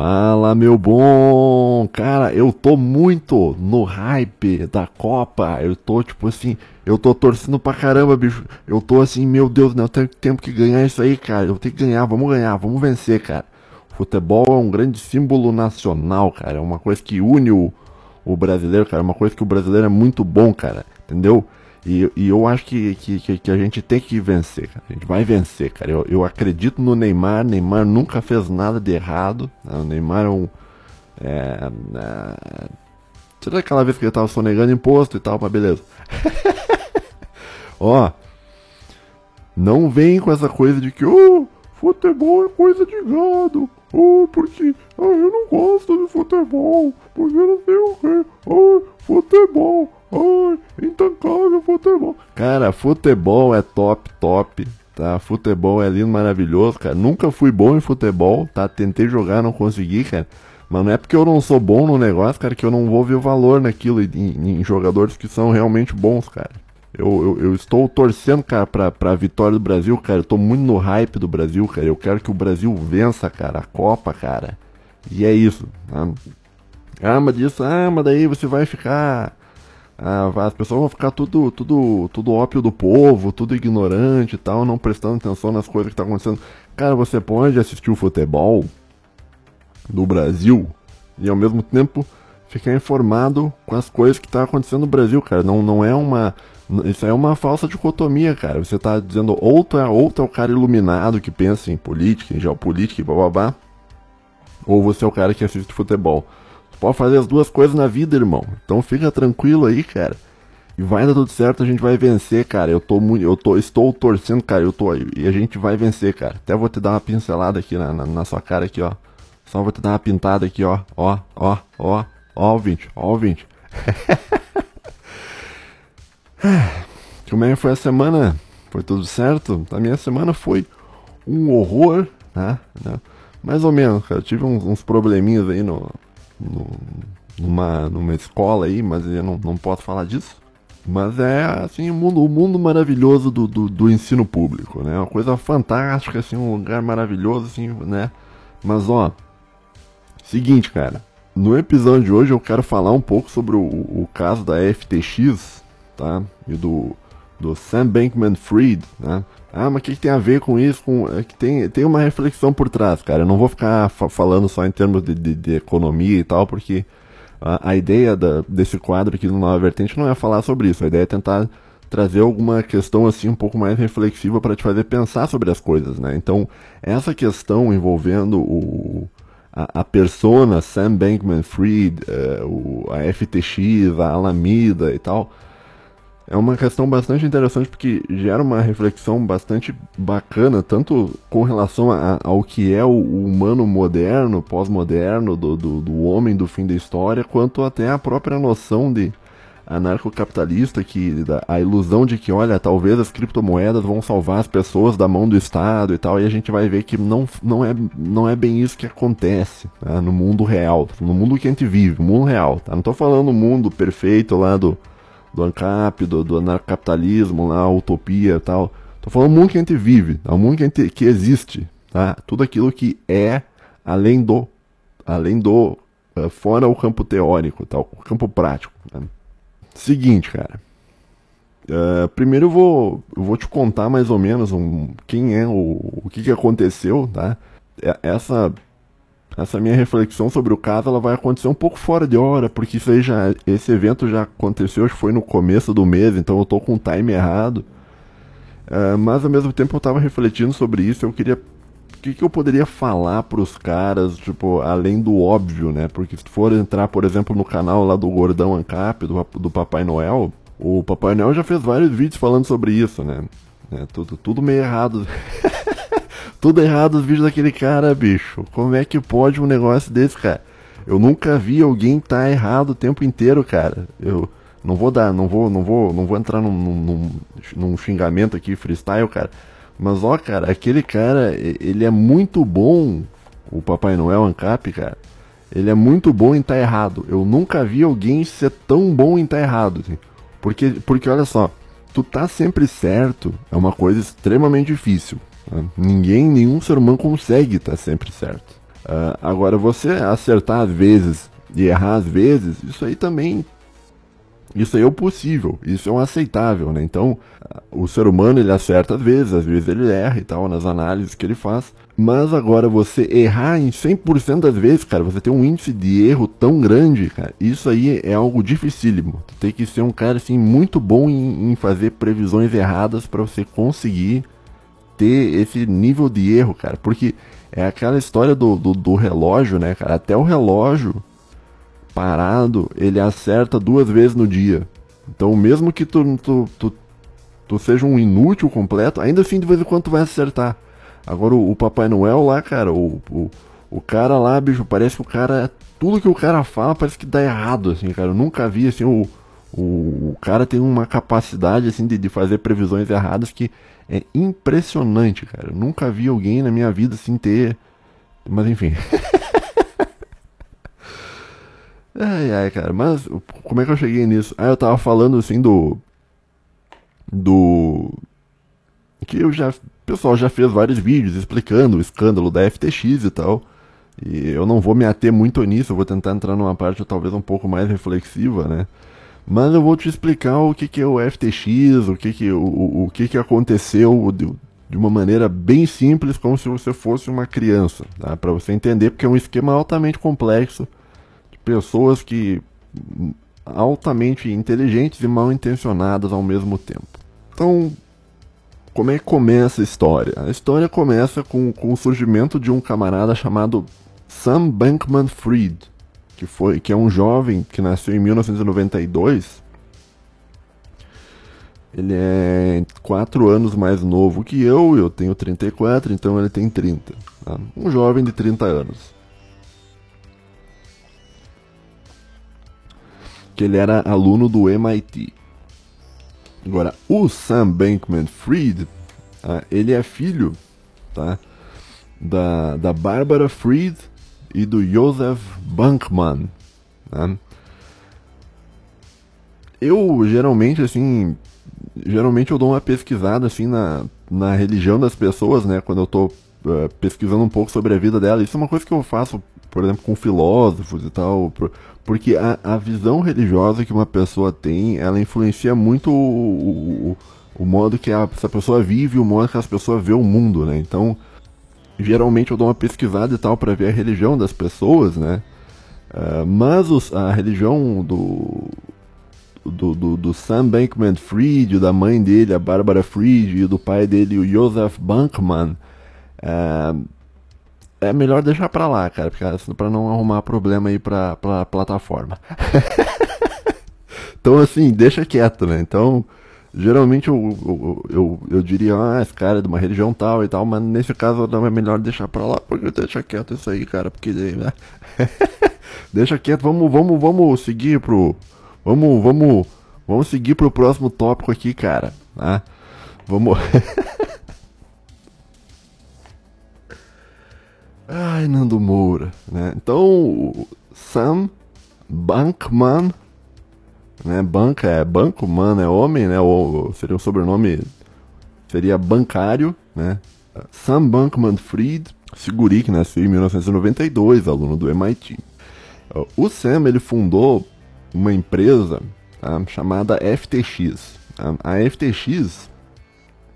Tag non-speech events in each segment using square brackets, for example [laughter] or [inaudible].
Fala, meu bom! Cara, eu tô muito no hype da Copa. Eu tô, tipo assim, eu tô torcendo pra caramba, bicho. Eu tô assim, meu Deus, né? Eu tenho tempo que ganhar isso aí, cara. Eu tenho que ganhar, vamos ganhar, vamos vencer, cara. Futebol é um grande símbolo nacional, cara. É uma coisa que une o, o brasileiro, cara. É uma coisa que o brasileiro é muito bom, cara. Entendeu? E, e eu acho que, que, que, a gente tem que vencer, cara. A gente vai vencer, cara. Eu, eu acredito no Neymar. Neymar nunca fez nada de errado. Né? O Neymar é um. É, é, Será aquela vez que ele tava sonegando imposto e tal, mas beleza. [laughs] Ó. Não vem com essa coisa de que, oh, futebol é coisa de gado. Oh, porque ah, eu não gosto de futebol. Porque não sei o que. Oh, futebol. Ai, intancável futebol. Cara, futebol é top, top. Tá? Futebol é lindo, maravilhoso, cara. Nunca fui bom em futebol, tá? Tentei jogar, não consegui, cara. Mas não é porque eu não sou bom no negócio, cara, que eu não vou ver o valor naquilo em, em jogadores que são realmente bons, cara. Eu, eu, eu, estou torcendo, cara, pra, pra vitória do Brasil, cara. Eu tô muito no hype do Brasil, cara. Eu quero que o Brasil vença, cara, a Copa, cara. E é isso. Tá? Ah, mas disso, ah, mas daí você vai ficar ah, as pessoas vão ficar tudo, tudo, tudo ópio do povo, tudo ignorante e tal, não prestando atenção nas coisas que tá acontecendo. Cara, você pode assistir o futebol do Brasil e ao mesmo tempo ficar informado com as coisas que tá acontecendo no Brasil, cara. Não, não é uma. Isso é uma falsa dicotomia, cara. Você está dizendo ou tu, é, tu é o cara iluminado que pensa em política, em geopolítica e blá, ou você é o cara que assiste futebol. Pode fazer as duas coisas na vida, irmão. Então fica tranquilo aí, cara. E vai dar tudo certo, a gente vai vencer, cara. Eu tô muito. Eu tô, estou torcendo, cara. Eu tô. E a gente vai vencer, cara. Até vou te dar uma pincelada aqui na, na, na sua cara aqui, ó. Só vou te dar uma pintada aqui, ó. Ó, ó, ó. Ó, ouvinte, ó, ouvinte. [laughs] [sighs] Como é que foi a semana? Foi tudo certo? A minha semana foi um horror, né? Mais ou menos, cara. Eu tive uns, uns probleminhas aí no, no, numa, numa escola aí, mas eu não, não posso falar disso. Mas é assim o mundo, o mundo maravilhoso do, do, do, ensino público, né? Uma coisa fantástica, assim, um lugar maravilhoso, assim, né? Mas ó, seguinte, cara. No episódio de hoje eu quero falar um pouco sobre o, o caso da FTX, tá? E do, do Sam Bankman-Fried, né? Ah, mas o que, que, tem a ver com isso? Com, é que tem, tem uma reflexão por trás, cara. Eu não vou ficar fa falando só em termos de, de, de economia e tal, porque a, a ideia da, desse quadro aqui do Nova Vertente não é falar sobre isso. A ideia é tentar trazer alguma questão assim um pouco mais reflexiva para te fazer pensar sobre as coisas, né? Então, essa questão envolvendo o, a, a persona Sam Bankman-Fried, uh, a FTX, a Alameda e tal é uma questão bastante interessante porque gera uma reflexão bastante bacana, tanto com relação a, ao que é o, humano moderno, pós-moderno, do, do, do, homem do fim da história, quanto até a própria noção de anarcocapitalista, que a ilusão de que, olha, talvez as criptomoedas vão salvar as pessoas da mão do Estado e tal, e a gente vai ver que não, não, é, não é bem isso que acontece tá? no mundo real, no mundo que a gente vive, no mundo real. Tá? Não estou falando no mundo perfeito lá do do ANCAP, do, do anarcapitalismo, lá, a utopia e tal. Tô falando do mundo que a gente vive, o mundo que, a gente, que existe, tá? Tudo aquilo que é além do, além do, uh, fora o campo teórico, tá? o campo prático. Né? Seguinte, cara. Uh, primeiro eu vou, eu vou te contar mais ou menos um, quem é o, o que, que aconteceu, tá? Essa essa minha reflexão sobre o caso ela vai acontecer um pouco fora de hora, porque isso aí já, esse evento já aconteceu, acho que foi no começo do mês, então eu tô com o time errado. Uh, mas ao mesmo tempo eu tava refletindo sobre isso, eu queria. O que, que eu poderia falar pros caras, tipo, além do óbvio, né? Porque se for entrar, por exemplo, no canal lá do Gordão Ancap, do, do Papai Noel, o Papai Noel já fez vários vídeos falando sobre isso, né? É, tudo, tudo meio errado. [laughs] Tudo errado os vídeos daquele cara, bicho. Como é que pode um negócio desse, cara? Eu nunca vi alguém tá errado o tempo inteiro, cara. Eu não vou dar, não vou, não vou, não vou entrar num, num, num xingamento aqui freestyle, cara. Mas ó, cara, aquele cara, ele é muito bom, o Papai Noel Ancap, cara. Ele é muito bom em tá errado. Eu nunca vi alguém ser tão bom em tá errado. Assim. Porque, porque olha só, tu tá sempre certo é uma coisa extremamente difícil. Ninguém, nenhum ser humano consegue estar sempre certo. Uh, agora, você acertar às vezes e errar às vezes, isso aí também isso aí é o possível, isso é um aceitável, né? Então, o ser humano ele acerta às vezes, às vezes ele erra e tal nas análises que ele faz. Mas agora você errar em 100% das vezes, cara, você tem um índice de erro tão grande, cara, isso aí é algo dificílimo. Tem que ser um cara assim muito bom em, em fazer previsões erradas para você conseguir ter esse nível de erro, cara, porque é aquela história do, do, do relógio, né, cara? Até o relógio parado, ele acerta duas vezes no dia. Então, mesmo que tu, tu, tu, tu seja um inútil completo, ainda assim de vez em quando tu vai acertar. Agora, o, o Papai Noel lá, cara, o, o, o, cara lá, bicho, parece que o cara. Tudo que o cara fala parece que dá errado, assim, cara. Eu nunca vi, assim, o, o, o cara tem uma capacidade, assim, de, de fazer previsões erradas que é impressionante, cara. Eu nunca vi alguém na minha vida, assim, ter. Mas enfim. [laughs] Ai, ai, cara, mas como é que eu cheguei nisso? Ah, eu tava falando assim do. Do. Que eu já. O pessoal já fez vários vídeos explicando o escândalo da FTX e tal. E eu não vou me ater muito nisso, eu vou tentar entrar numa parte talvez um pouco mais reflexiva, né? Mas eu vou te explicar o que, que é o FTX, o que, que, o, o que, que aconteceu de, de uma maneira bem simples, como se você fosse uma criança, tá? Para você entender, porque é um esquema altamente complexo pessoas que altamente inteligentes e mal intencionadas ao mesmo tempo. Então, como é que começa a história? A história começa com, com o surgimento de um camarada chamado Sam Bankman-Fried, que foi que é um jovem que nasceu em 1992. Ele é 4 anos mais novo que eu, eu tenho 34, então ele tem 30. Tá? Um jovem de 30 anos. que ele era aluno do MIT. Agora, o Sam Bankman-Fried, ah, ele é filho tá, da, da Barbara Fried e do Joseph Bankman. Tá? Eu geralmente assim, geralmente eu dou uma pesquisada assim na, na religião das pessoas, né, quando eu tô uh, pesquisando um pouco sobre a vida dela. Isso é uma coisa que eu faço, por exemplo, com filósofos e tal, porque a, a visão religiosa que uma pessoa tem, ela influencia muito o, o, o modo que a, essa pessoa vive, o modo que essa pessoa vê o mundo, né? Então, geralmente eu dou uma pesquisada e tal para ver a religião das pessoas, né? Uh, mas os, a religião do, do, do, do, Sam Bankman-Fried, da mãe dele, a Barbara Fried, e do pai dele, o Joseph Bankman, uh, é melhor deixar pra lá, cara, pra não arrumar problema aí pra, pra plataforma. [laughs] então, assim, deixa quieto, né? Então, geralmente eu, eu, eu, eu, diria, ah, esse cara é de uma religião tal e tal, mas nesse caso não é melhor deixar pra lá, porque deixa quieto isso aí, cara, porque. Né? [laughs] deixa quieto, vamos, vamos, vamos seguir pro. Vamos, vamos. Vamos seguir pro próximo tópico aqui, cara. Tá? Vamos. [laughs] Ai, Nando Moura, né? Então, Sam Bankman, né? Banca é banco, man é homem, né? Ou seria um sobrenome, seria bancário, né? Sam Bankman Fried, Seguri, que nasceu em 1992, aluno do MIT. O Sam, ele fundou uma empresa tá? chamada FTX. A FTX,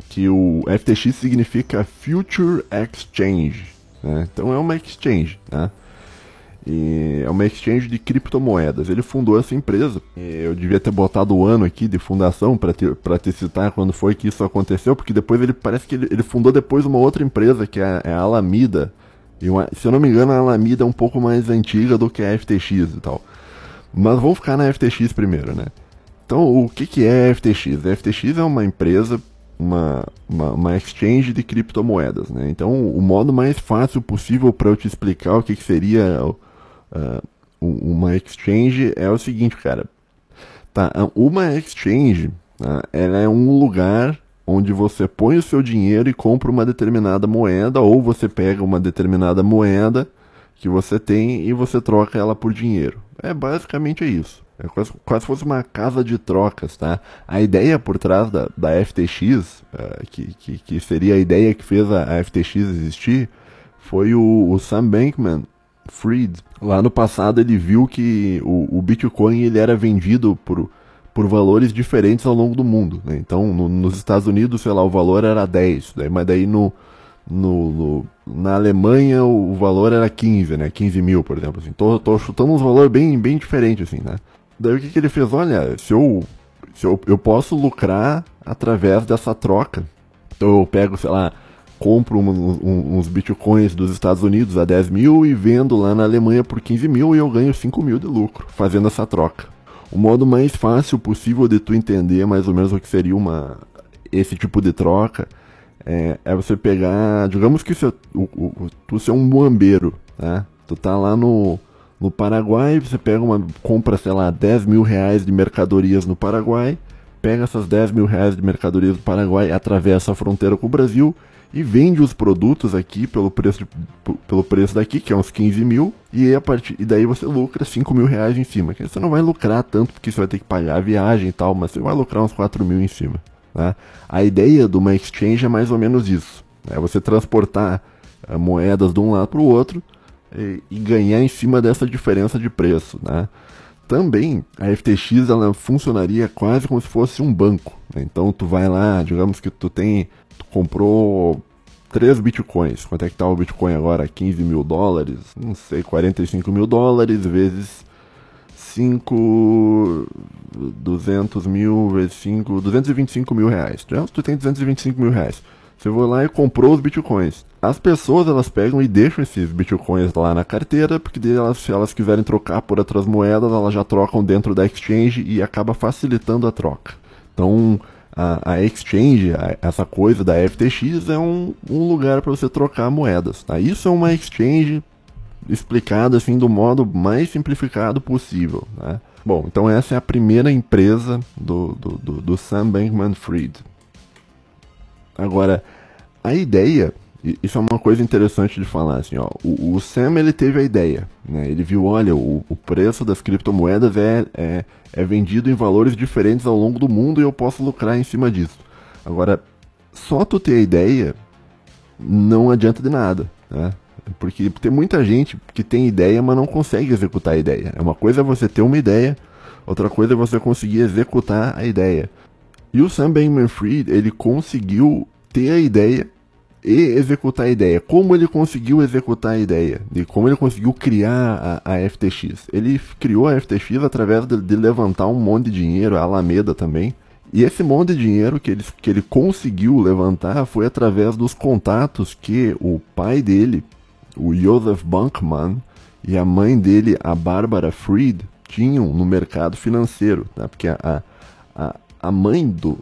que o FTX significa Future Exchange, né? Então é uma exchange, né? E é uma exchange de criptomoedas. Ele fundou essa empresa. eu devia ter botado o ano aqui de fundação para te, te citar quando foi que isso aconteceu, porque depois ele parece que ele, ele fundou depois uma outra empresa que é, é a Alameda. E uma, se eu não me engano, a Alameda é um pouco mais antiga do que a FTX e tal. Mas vamos ficar na FTX primeiro, né? Então, o que, que é a FTX? A FTX é uma empresa uma, uma, uma, exchange de criptomoedas. Né? Então, o modo mais fácil possível para eu te explicar o que, que seria uh, uma exchange é o seguinte, cara. Tá, uma exchange tá, ela é um lugar onde você põe o seu dinheiro e compra uma determinada moeda, ou você pega uma determinada moeda que você tem e você troca ela por dinheiro. É basicamente isso. É quase, quase fosse uma casa de trocas, tá? A ideia por trás da, da FTX, uh, que, que, que, seria a ideia que fez a, a FTX existir, foi o, o Sam Bankman Fried. Lá no passado ele viu que o, o Bitcoin ele era vendido por, por valores diferentes ao longo do mundo. Né? Então, no, nos Estados Unidos, sei lá, o valor era 10, daí, mas daí no, no, no, na Alemanha o, valor era 15, né? 15 mil, por exemplo. Assim. Tô, tô chutando uns valores bem, bem diferentes, assim, né? Daí o que, que ele fez? Olha, se eu, se eu, eu posso lucrar através dessa troca. Então eu pego, sei lá, compro um, um, uns bitcoins dos Estados Unidos a 10 mil e vendo lá na Alemanha por 15 mil e eu ganho 5 mil de lucro fazendo essa troca. O modo mais fácil possível de tu entender mais ou menos o que seria uma, esse tipo de troca é, é você pegar, digamos que você, o, o, tu ser um muambeiro, tá? Tu tá lá no, no Paraguai, você pega uma, compra, sei lá, 10 mil reais de mercadorias no Paraguai, pega essas 10 mil reais de mercadorias do Paraguai, atravessa a fronteira com o Brasil e vende os produtos aqui pelo preço, de, pelo preço daqui, que é uns 15 mil, e, a partir, e daí você lucra 5 mil reais em cima. Você não vai lucrar tanto porque você vai ter que pagar a viagem e tal, mas você vai lucrar uns 4 mil em cima. Né? A ideia de uma exchange é mais ou menos isso. É você transportar uh, moedas de um lado para o outro e, e, ganhar em cima dessa diferença de preço. Né? Também a FTX ela funcionaria quase como se fosse um banco. Né? Então tu vai lá, digamos que tu tem comprou 3 bitcoins. Quanto é que tá o bitcoin agora? 15 mil dólares? Não sei, 45 mil dólares vezes 5, 200 mil vezes 5, 225 mil reais. Já tu tem 225 mil reais. Você vai lá e comprou os bitcoins. As pessoas elas pegam e deixam esses bitcoins lá na carteira, porque se elas quiserem trocar por outras moedas, elas já trocam dentro da exchange e acaba facilitando a troca. Então, a, a exchange, a, essa coisa da FTX é um, um lugar para você trocar moedas. Tá? Isso é uma exchange explicada assim do modo mais simplificado possível. Né? Bom, então essa é a primeira empresa do, do, do, do Sam Bankman-Fried. Agora, a ideia, isso é uma coisa interessante de falar, assim, ó, o, o Sam ele teve a ideia, né? ele viu, olha, o, o preço das criptomoedas é, é, é vendido em valores diferentes ao longo do mundo e eu posso lucrar em cima disso. Agora, só tu ter a ideia não adianta de nada, né? Porque tem muita gente que tem ideia, mas não consegue executar a ideia. É uma coisa é você ter uma ideia, outra coisa é você conseguir executar a ideia. E o Sam Bankman-Fried, ele conseguiu ter a ideia e executar a ideia. Como ele conseguiu executar a ideia? E como ele conseguiu criar a, a FTX? Ele criou a FTX através de, de, levantar um monte de dinheiro, a Alameda também. E esse monte de dinheiro que ele, que ele conseguiu levantar foi através dos contatos que o pai dele o Joseph Bankman e a mãe dele, a Barbara Fried, tinham no mercado financeiro, né? porque a, a, a mãe do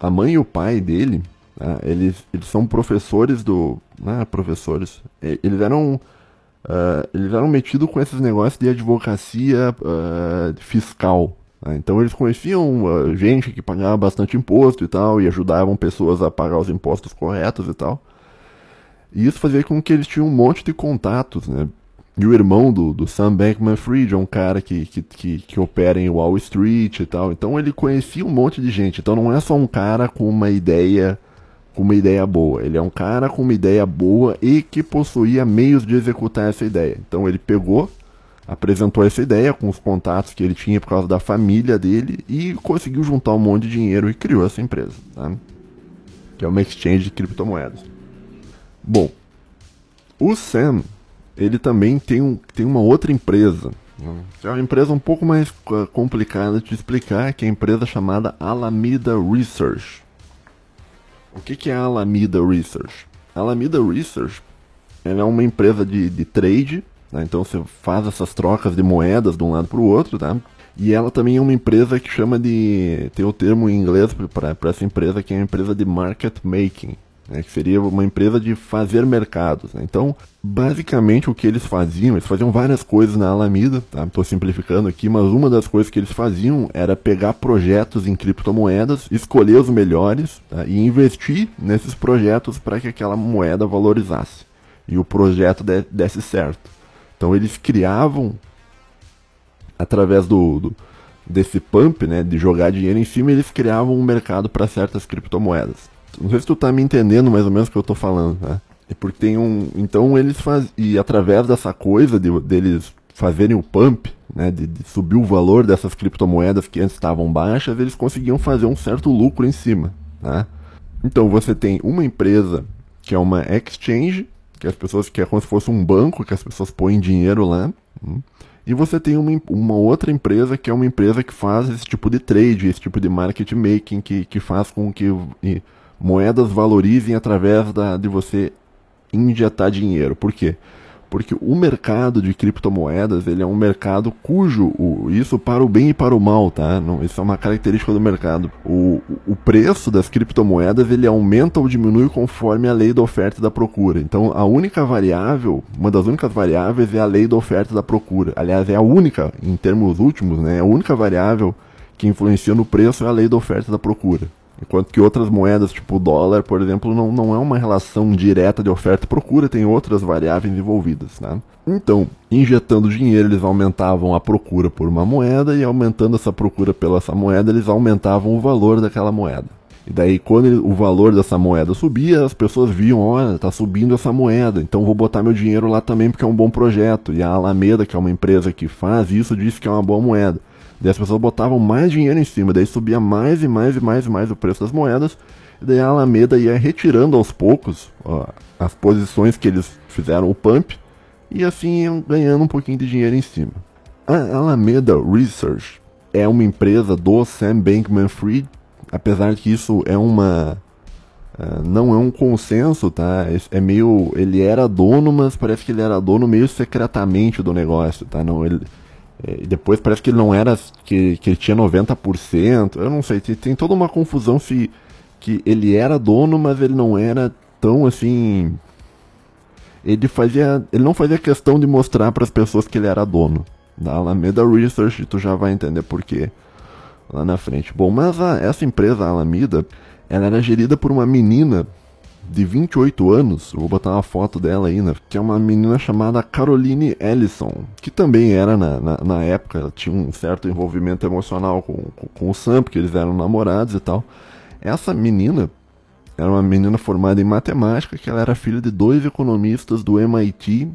a mãe e o pai dele, né? eles, eles são professores do, né? professores, eles eram uh, eles eram metidos com esses negócios de advocacia uh, fiscal, né? então eles conheciam uh, gente que pagava bastante imposto e tal e ajudavam pessoas a pagar os impostos corretos e tal. E isso fazia com que eles tinham um monte de contatos, né? E o irmão do, do Sam Bankman-Fried é um cara que, que, que, que, opera em Wall Street e tal. Então ele conhecia um monte de gente. Então não é só um cara com uma ideia com uma ideia boa. Ele é um cara com uma ideia boa e que possuía meios de executar essa ideia. Então ele pegou, apresentou essa ideia com os contatos que ele tinha por causa da família dele e conseguiu juntar um monte de dinheiro e criou essa empresa, tá? que é uma exchange de criptomoedas. Bom, o Sam, ele também tem, um, tem uma outra empresa. Né? É uma empresa um pouco mais uh, complicada de explicar, que é a empresa chamada Alameda Research. O que, que é a Alameda Research? A Alameda Research é uma empresa de, de trade, né? então você faz essas trocas de moedas de um lado para o outro, tá? E ela também é uma empresa que chama de. tem o termo em inglês para essa empresa que é uma empresa de market making né, que seria uma empresa de fazer mercados. Né? Então, basicamente o que eles faziam, eles faziam várias coisas na Alameda, estou tá? simplificando aqui, mas uma das coisas que eles faziam era pegar projetos em criptomoedas, escolher os melhores tá? e investir nesses projetos para que aquela moeda valorizasse e o projeto de, desse certo. Então eles criavam através do, do desse pump, né, de jogar dinheiro em cima, eles criavam um mercado para certas criptomoedas. Não sei se tu tá me entendendo mais ou menos o que eu tô falando, né? porque tem um. Então eles faz E através dessa coisa de, deles fazerem o pump, né, de, de, subir o valor dessas criptomoedas que antes estavam baixas, eles conseguiam fazer um certo lucro em cima. Né? Então você tem uma empresa que é uma exchange, que as pessoas que é como se fosse um banco, que as pessoas põem dinheiro lá. Hum, e você tem uma, uma outra empresa que é uma empresa que faz esse tipo de trade, esse tipo de market making, que, que faz com que moedas valorizem através da, de você injetar dinheiro. Por quê? Porque o mercado de criptomoedas ele é um mercado cujo o, isso para o bem e para o mal, tá? Não, isso é uma característica do mercado. O, o preço das criptomoedas ele aumenta ou diminui conforme a lei da oferta e da procura. Então a única variável, uma das únicas variáveis é a lei da oferta e da procura. Aliás, é a única, em termos últimos, né? A única variável que influencia no preço é a lei da oferta e da procura. Enquanto que outras moedas, tipo o dólar, por exemplo, não, não é uma relação direta de oferta e procura, tem outras variáveis envolvidas. Né? Então, injetando dinheiro, eles aumentavam a procura por uma moeda, e aumentando essa procura pela essa moeda, eles aumentavam o valor daquela moeda. E daí, quando ele, o valor dessa moeda subia, as pessoas viam: olha, está subindo essa moeda, então vou botar meu dinheiro lá também porque é um bom projeto. E a Alameda, que é uma empresa que faz isso, disse que é uma boa moeda. Daí as pessoas botavam mais dinheiro em cima, daí subia mais e mais e mais e mais o preço das moedas, e daí a Alameda ia retirando aos poucos ó, as posições que eles fizeram o pump, e assim iam ganhando um pouquinho de dinheiro em cima. A Alameda Research é uma empresa do Sam Bankman-Fried, apesar que isso é uma Uh, não é um consenso, tá? É meio. Ele era dono, mas parece que ele era dono meio secretamente do negócio, tá? Não, ele, e depois parece que ele não era. que, que ele tinha 90%. Eu não sei, tem, tem toda uma confusão se. que ele era dono, mas ele não era tão assim. Ele fazia. Ele não fazia questão de mostrar para as pessoas que ele era dono. Da Alameda Research, tu já vai entender por quê lá na frente. Bom, mas a, essa empresa, a Alameda, ela era gerida por uma menina de 28 anos, vou botar uma foto dela aí, né, que é uma menina chamada Caroline Ellison, que também era, na, na, na época, ela tinha um certo envolvimento emocional com, com, com, o Sam, porque eles eram namorados e tal. Essa menina era uma menina formada em matemática, que ela era filha de dois economistas do MIT,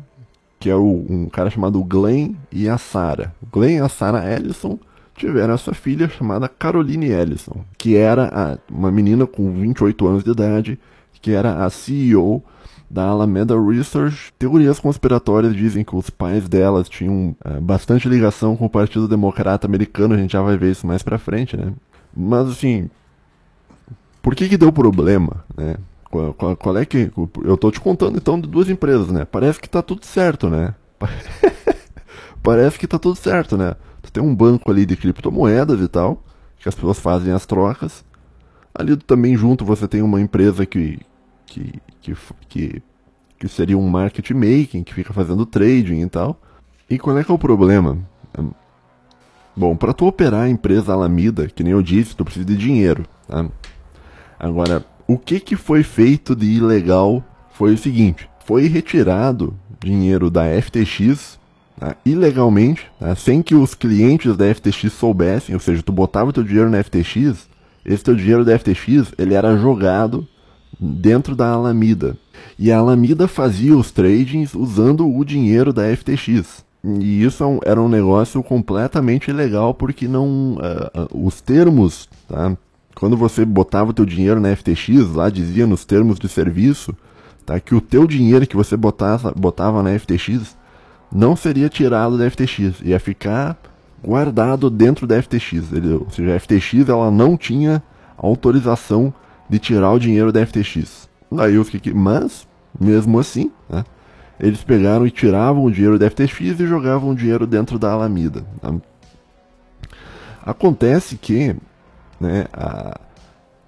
que é o, um cara chamado Glenn e a Sarah. Glenn e a Sarah Ellison tiveram essa filha chamada Caroline Ellison, que era a, uma menina com 28 anos de idade, que era a CEO da Alameda Research. Teorias conspiratórias dizem que os pais delas tinham é, bastante ligação com o Partido Democrata Americano, a gente já vai ver isso mais pra frente, né? Mas assim, por que que deu problema, né? Qual, qual, qual, é que. Eu tô te contando então de duas empresas, né? Parece que tá tudo certo, né? [laughs] Parece que tá tudo certo, né? Tu tem um banco ali de criptomoedas e tal, que as pessoas fazem as trocas. Ali também junto você tem uma empresa que, que, que, que, que seria um market making, que fica fazendo trading e tal. E qual é que é o problema? Bom, para tu operar a empresa Alameda, que nem eu disse, tu precisa de dinheiro, tá? Agora, o que que foi feito de ilegal foi o seguinte, foi retirado dinheiro da FTX tá? ilegalmente, tá? sem que os clientes da FTX soubessem, ou seja, tu botava teu dinheiro na FTX, esse teu dinheiro da FTX, ele era jogado dentro da Alameda. E a Alameda fazia os tradings usando o dinheiro da FTX. E isso é era um negócio completamente ilegal porque não uh, os termos, tá? Quando você botava o teu dinheiro na FTX, lá dizia nos termos de serviço, tá? Que o teu dinheiro que você botava, botava na FTX não seria tirado da FTX, ia ficar guardado dentro da FTX. Ele, ou seja, a FTX ela não tinha autorização de tirar o dinheiro da FTX. Daí os que, mas mesmo assim, né, eles pegaram e tiravam o dinheiro da FTX e jogavam o dinheiro dentro da Alameda. Tá? Acontece que né, a,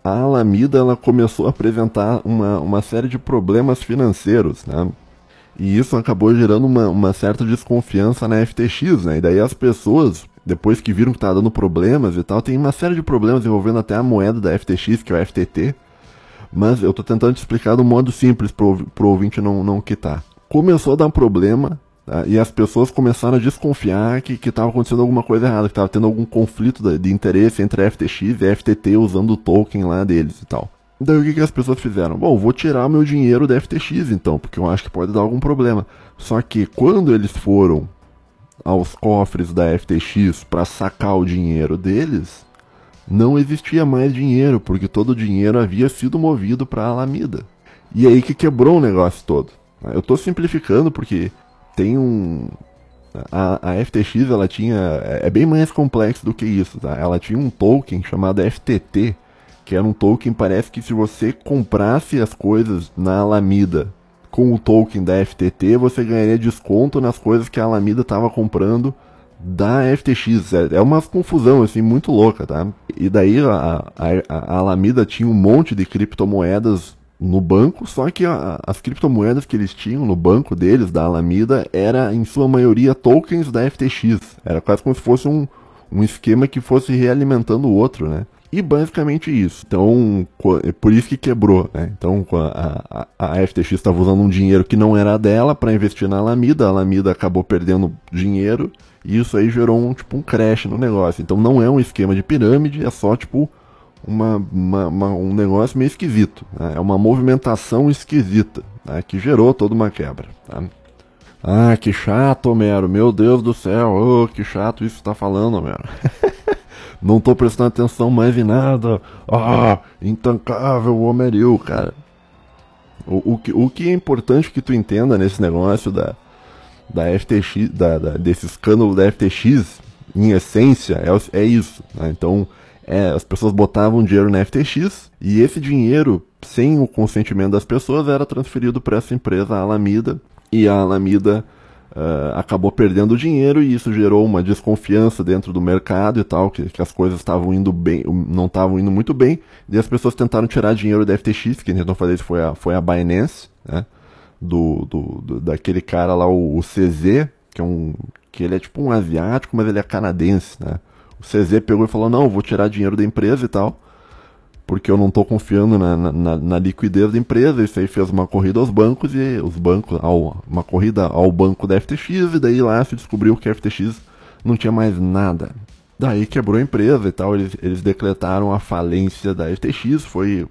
a Alameda ela começou a apresentar uma, uma série de problemas financeiros, né? E isso acabou gerando uma, uma certa desconfiança na FTX, né? E daí as pessoas depois que viram que tá dando problemas e tal, tem uma série de problemas envolvendo até a moeda da FTX, que é o FTT. Mas eu tô tentando te explicar do modo simples pro, pro ouvinte não, não quitar. Começou a dar um problema, tá? e as pessoas começaram a desconfiar que, que tava acontecendo alguma coisa errada, que tava tendo algum conflito de, de interesse entre a FTX e a FTT usando o token lá deles e tal. Daí o que, que as pessoas fizeram? Bom, vou tirar meu dinheiro da FTX então, porque eu acho que pode dar algum problema. Só que quando eles foram aos cofres da FTX para sacar o dinheiro deles, não existia mais dinheiro, porque todo o dinheiro havia sido movido para a Alameda. E aí que quebrou o negócio todo. Eu estou simplificando porque tem um. A, a, FTX ela tinha. É, é bem mais complexo do que isso, tá? Ela tinha um token chamado FTT, que era um token, parece que se você comprasse as coisas na Alameda com o token da FTT, você ganharia desconto nas coisas que a Alameda estava comprando da FTX. É, é uma confusão assim muito louca, tá? E daí a, a, a Alameda tinha um monte de criptomoedas no banco, só que a, as criptomoedas que eles tinham no banco deles, da Alameda, era em sua maioria tokens da FTX. Era quase como se fosse um, um esquema que fosse realimentando o outro, né? E basicamente isso. Então, é por isso que quebrou, né? Então, a, a, a FTX estava usando um dinheiro que não era dela para investir na Alameda, a Alameda acabou perdendo dinheiro e isso aí gerou um tipo um crash no negócio. Então, não é um esquema de pirâmide, é só tipo uma, uma, uma um negócio meio esquisito. Né? É uma movimentação esquisita né? que gerou toda uma quebra. Tá? Ah, que chato, Homero. Meu Deus do céu. Oh, que chato isso que tá falando, Homero. [laughs] não tô prestando atenção mais em nada. Ah, intancável Homeril, cara. O, o, que, o que é importante que tu entenda nesse negócio da, da FTX, da, da, desse escândalo da FTX, em essência, é, é isso. Né? Então, é, as pessoas botavam dinheiro na FTX e esse dinheiro, sem o consentimento das pessoas, era transferido para essa empresa, a Alameda, e a Alameda uh, acabou perdendo dinheiro e isso gerou uma desconfiança dentro do mercado e tal, que, que as coisas estavam indo bem, não estavam indo muito bem, e as pessoas tentaram tirar dinheiro da FTX, quem tentou fazer isso foi a, foi a Binance, né, do, do, do daquele cara lá, o, o CZ, que é um, que ele é tipo um asiático, mas ele é canadense, né, o CZ pegou e falou, não, vou tirar dinheiro da empresa e tal, porque eu não estou confiando na, na, na, liquidez da empresa. Isso aí fez uma corrida aos bancos e os bancos, ao, uma corrida ao banco da FTX, e daí lá se descobriu que a FTX não tinha mais nada. Daí quebrou a empresa e tal, eles, eles decretaram a falência da FTX, foi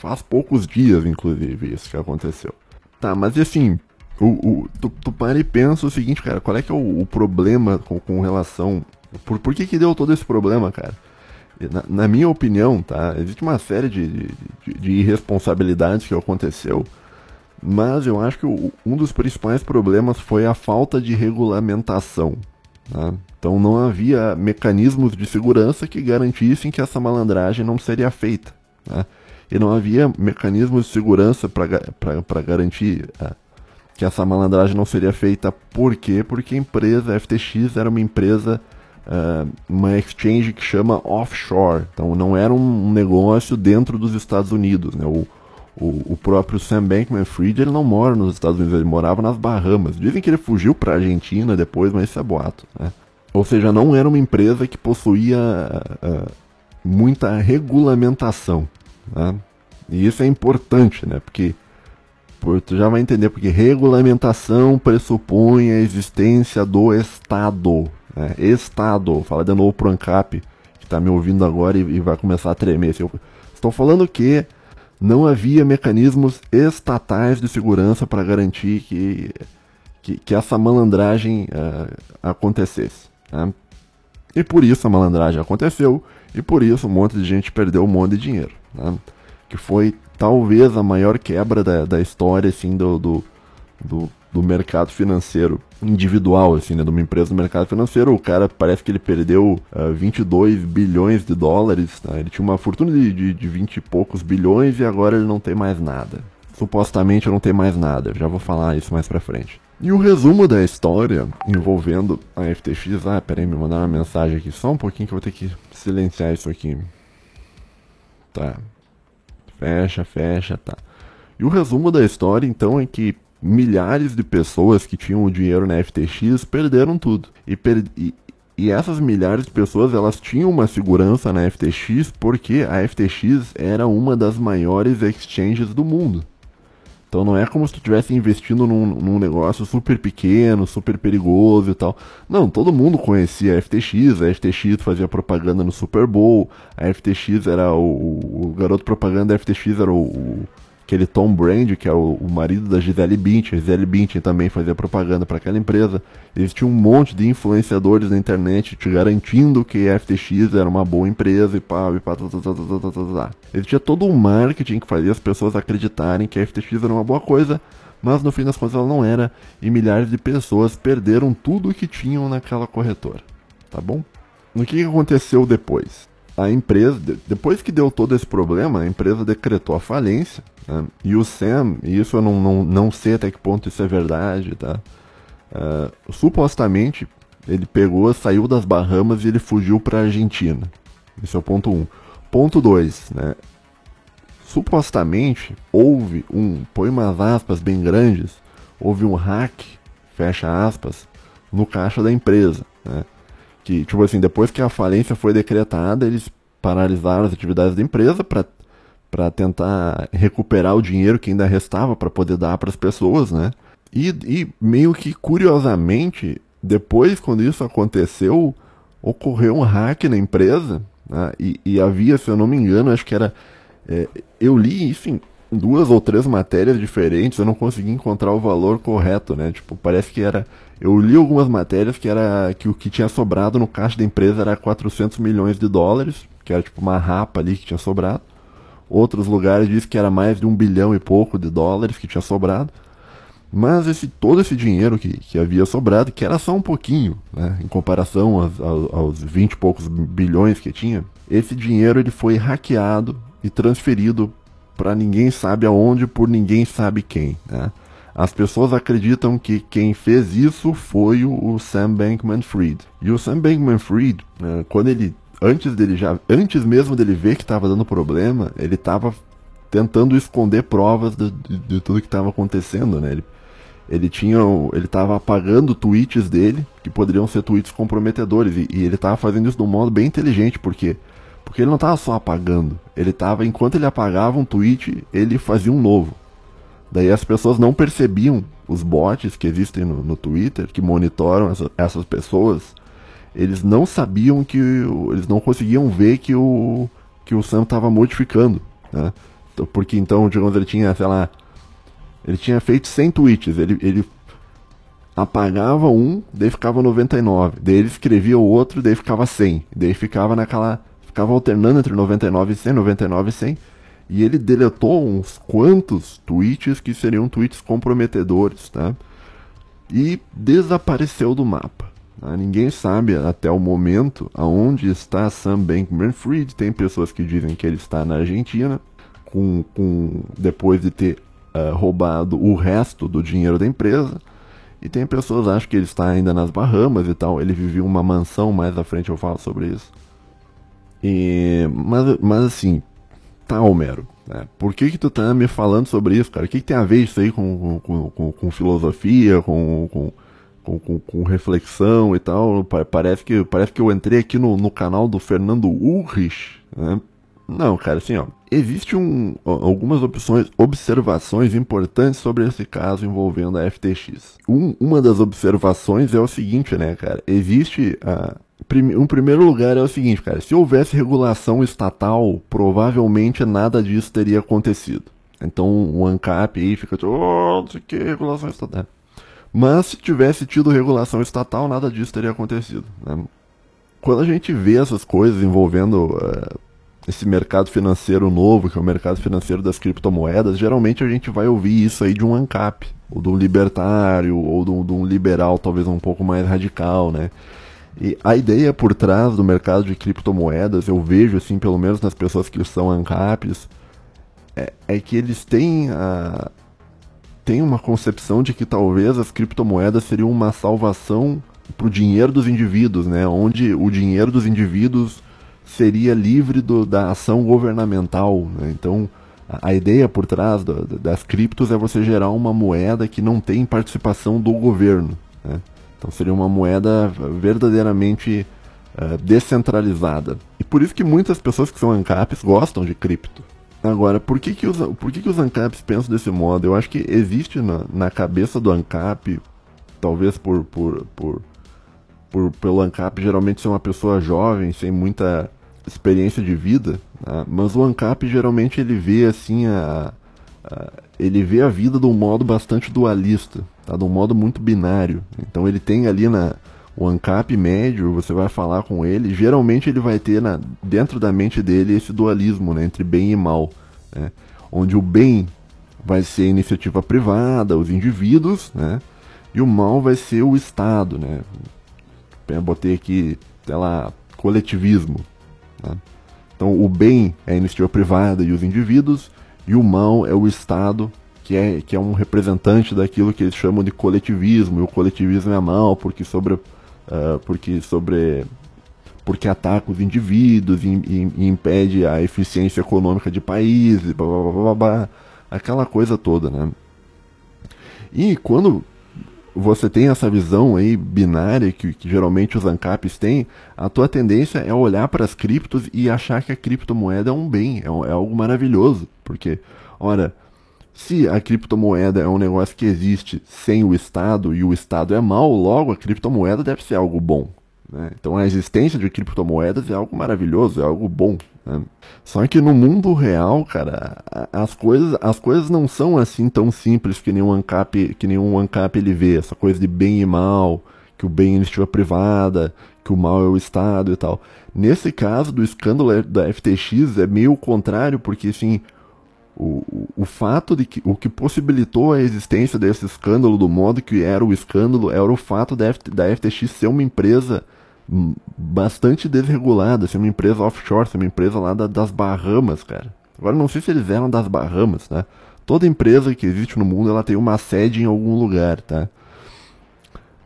faz poucos dias, inclusive, isso que aconteceu. Tá, mas assim, o, o, tu, tu para e pensa o seguinte, cara, qual é que é o, o problema com, com relação... Por, por que que deu todo esse problema, cara? Na, na, minha opinião, tá? Existe uma série de, de, de, irresponsabilidades que aconteceu, mas eu acho que o, um dos principais problemas foi a falta de regulamentação. Tá? Então não havia mecanismos de segurança que garantissem que essa malandragem não seria feita. Tá? E não havia mecanismos de segurança para garantir uh, que essa malandragem não seria feita. Por quê? Porque a empresa a FTX era uma empresa uh, uma exchange que chama offshore. Então não era um negócio dentro dos Estados Unidos. Né? O, o, o próprio Sam Bankman-Fried ele não mora nos Estados Unidos, ele morava nas Bahamas. Dizem que ele fugiu para a Argentina depois, mas isso é boato. Né? Ou seja, não era uma empresa que possuía uh, muita regulamentação. Né? E isso é importante, né? Porque tu já vai entender porque regulamentação pressupõe a existência do Estado. Né? Estado, fala de novo pro ANCAP, que está me ouvindo agora e, e vai começar a tremer. Estou falando que não havia mecanismos estatais de segurança para garantir que, que, que, essa malandragem uh, acontecesse. Né? E por isso a malandragem aconteceu, e por isso um monte de gente perdeu um monte de dinheiro. Né? Que foi talvez a maior quebra da, da história assim, do, do, do, do mercado financeiro individual, assim, né, de uma empresa do mercado financeiro, o cara parece que ele perdeu uh, ah, 22 bilhões de dólares, né? ele tinha uma fortuna de, de, de 20 e poucos bilhões e agora ele não tem mais nada. Supostamente não tem mais nada, já vou falar isso mais pra frente. E o resumo da história envolvendo a FTX, ah, peraí, me mandaram uma mensagem aqui, só um pouquinho que eu vou ter que silenciar isso aqui. Tá. Fecha, fecha, tá. E o resumo da história, então, é que milhares de pessoas que tinham o dinheiro na FTX perderam tudo. E, per e, e, essas milhares de pessoas elas tinham uma segurança na FTX porque a FTX era uma das maiores exchanges do mundo. Então não é como se tu estivesse investindo num, num, negócio super pequeno, super perigoso e tal. Não, todo mundo conhecia a FTX, a FTX fazia propaganda no Super Bowl, a FTX era o, o, o garoto propaganda da FTX era o, o aquele Tom Brand, que é o, o marido da Gisele Bündchen, a Gisele Bündchen também fazia propaganda para aquela empresa. Existia um monte de influenciadores na internet te garantindo que a FTX era uma boa empresa e pá, e pá, tá, tá, tá, tá, tá, tá. Existia todo um marketing que fazia as pessoas acreditarem que a FTX era uma boa coisa, mas no fim das contas ela não era, e milhares de pessoas perderam tudo o que tinham naquela corretora. Tá bom? O que aconteceu depois? A empresa, depois que deu todo esse problema, a empresa decretou a falência. Né? E o Sam, e isso eu não, não, não sei até que ponto isso é verdade, tá? Uh, supostamente, ele pegou, saiu das Bahamas e ele fugiu para a Argentina. Esse é o ponto 1. Um. Ponto 2, né? Supostamente, houve um, põe umas aspas bem grandes, houve um hack, fecha aspas, no caixa da empresa, né? Que, tipo assim, depois que a falência foi decretada, eles paralisaram as atividades da empresa para tentar recuperar o dinheiro que ainda restava para poder dar para as pessoas, né? E, e, meio que curiosamente, depois quando isso aconteceu, ocorreu um hack na empresa né? e, e, havia, se eu não me engano, acho que era. É, eu li isso em duas ou três matérias diferentes, eu não consegui encontrar o valor correto, né? Tipo, parece que era eu li algumas matérias que era que o que tinha sobrado no caixa da empresa era 400 milhões de dólares, que era tipo uma rapa ali que tinha sobrado. Outros lugares diz que era mais de um bilhão e pouco de dólares que tinha sobrado. Mas esse, todo esse dinheiro que, que havia sobrado, que era só um pouquinho, né, em comparação aos, aos 20 e poucos bilhões que tinha, esse dinheiro ele foi hackeado e transferido para ninguém sabe aonde por ninguém sabe quem. Né? As pessoas acreditam que quem fez isso foi o, Sam Bankman-Fried. E o Sam Bankman-Fried, né, quando ele antes dele já, antes mesmo dele ver que estava dando problema, ele estava tentando esconder provas de, de, de tudo que estava acontecendo, né? Ele, ele tinha, ele estava apagando tweets dele que poderiam ser tweets comprometedores e, e ele estava fazendo isso de um modo bem inteligente, porque porque ele não estava só apagando, ele estava enquanto ele apagava um tweet, ele fazia um novo. Daí as pessoas não percebiam os bots que existem no, no Twitter, que monitoram essa, essas pessoas, eles não sabiam que. Eles não conseguiam ver que o, que o Sam estava modificando. Né? Então, porque então, digamos, ele tinha, sei lá. Ele tinha feito 100 tweets, ele, ele apagava um, daí ficava 99. Daí ele escrevia o outro, daí ficava 100. Daí ficava naquela. Ficava alternando entre 99 e 100, 99 e 100 e ele deletou uns quantos tweets que seriam tweets comprometedores, tá? E desapareceu do mapa. Tá? Ninguém sabe até o momento aonde está Sam Bankman-Fried. Tem pessoas que dizem que ele está na Argentina, com, com depois de ter uh, roubado o resto do dinheiro da empresa. E tem pessoas que acham que ele está ainda nas Bahamas e tal. Ele vivia uma mansão, mais à frente eu falo sobre isso. E, mas, mas assim, tá, Homero? É, por que que tu tá me falando sobre isso, cara? O que, que tem a ver isso aí com, com, com, com filosofia, com, com, com, com, reflexão e tal? Parece que, parece que eu entrei aqui no, no canal do Fernando Ulrich, né? Não, cara, assim, ó, existe um, algumas opções, observações importantes sobre esse caso envolvendo a FTX. Um, uma das observações é o seguinte, né, cara? Existe a, um primeiro lugar é o seguinte, cara. Se houvesse regulação estatal, provavelmente nada disso teria acontecido. Então o ANCAP aí fica tipo, oh, não sei o que, regulação estatal. Mas se tivesse tido regulação estatal, nada disso teria acontecido. Né? Quando a gente vê essas coisas envolvendo uh, esse mercado financeiro novo, que é o mercado financeiro das criptomoedas, geralmente a gente vai ouvir isso aí de um ANCAP, ou de um libertário, ou de um, de um liberal talvez um pouco mais radical, né? E a ideia por trás do mercado de criptomoedas, eu vejo, assim, pelo menos nas pessoas que são ANCAPs, é, é que eles têm, a, têm uma concepção de que talvez as criptomoedas seriam uma salvação para o dinheiro dos indivíduos, né? Onde o dinheiro dos indivíduos seria livre do, da ação governamental. Né? Então, a, a, ideia por trás do, das criptos é você gerar uma moeda que não tem participação do governo. Né? Então seria uma moeda verdadeiramente uh, descentralizada. E por isso que muitas pessoas que são ANCAPs gostam de cripto. Agora, por que que os, por que que os ANCAPs pensam desse modo? Eu acho que existe na, na cabeça do ANCAP, talvez por, por, por, por pelo ANCAP geralmente ser uma pessoa jovem, sem muita experiência de vida, né? mas o ANCAP geralmente ele vê assim a, a, ele vê a vida de um modo bastante dualista, tá? de um modo muito binário. Então ele tem ali na o ANCAP médio, você vai falar com ele, geralmente ele vai ter na, dentro da mente dele esse dualismo né, entre bem e mal, né? onde o bem vai ser a iniciativa privada, os indivíduos, né? e o mal vai ser o Estado. Né? Eu botei aqui, sei lá, coletivismo. Né? Então o bem é a iniciativa privada e os indivíduos, e o mal é o Estado, que é, que é um representante daquilo que eles chamam de coletivismo, e o coletivismo é mal porque sobre uh, porque sobre porque ataca os indivíduos e, e, e, impede a eficiência econômica de países, blá, blá, blá, blá, aquela coisa toda, né? E quando você tem essa visão aí binária que, que geralmente os ANCAPs têm, a tua tendência é olhar para as criptos e achar que a criptomoeda é um bem, é, é algo maravilhoso, porque, ora, se a criptomoeda é um negócio que existe sem o Estado e o Estado é mau, logo a criptomoeda deve ser algo bom. Né? Então a existência de criptomoedas é algo maravilhoso, é algo bom. Né? Só que no mundo real, cara, as coisas, as coisas não são assim tão simples que nenhum ANCAP, que nenhum ANCAP ele vê. Essa coisa de bem e mal, que o bem é iniciativa privada, que o mal é o Estado e tal. Nesse caso do escândalo da FTX é meio o contrário, porque assim o, o, fato de que o que possibilitou a existência desse escândalo do modo que era o escândalo era o fato da, da FTX ser uma empresa bastante desregulada, ser uma empresa offshore, ser uma empresa lá da, das Bahamas, cara. Agora não sei se eles eram das Bahamas, né? Toda empresa que existe no mundo ela tem uma sede em algum lugar, tá?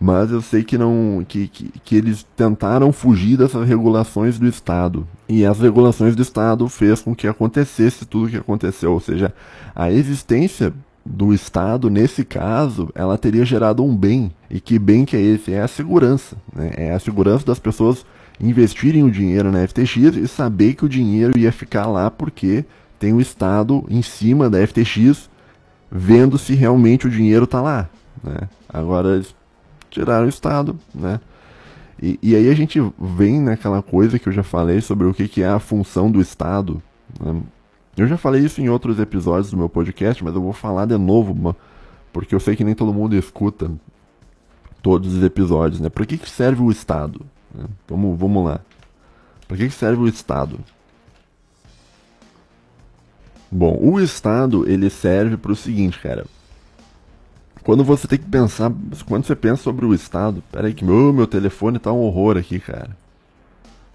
Mas eu sei que não que, que, que, eles tentaram fugir dessas regulações do Estado e as regulações do Estado fez com que acontecesse tudo o que aconteceu, ou seja, a existência do Estado nesse caso ela teria gerado um bem e que bem que é esse é a segurança, né? é a segurança das pessoas investirem o dinheiro na FTX e saber que o dinheiro ia ficar lá porque tem o Estado em cima da FTX vendo se realmente o dinheiro está lá. Né? Agora tiraram o Estado, né? E, e, aí a gente vem naquela coisa que eu já falei sobre o que, que é a função do Estado. Né? Eu já falei isso em outros episódios do meu podcast, mas eu vou falar de novo, porque eu sei que nem todo mundo escuta todos os episódios, né? Para que, que serve o Estado? Né? Vamos, vamos lá. Para que, que serve o Estado? Bom, o Estado ele serve para o seguinte, cara. Quando você tem que pensar, quando você pensa sobre o Estado, peraí que meu, meu telefone tá um horror aqui, cara.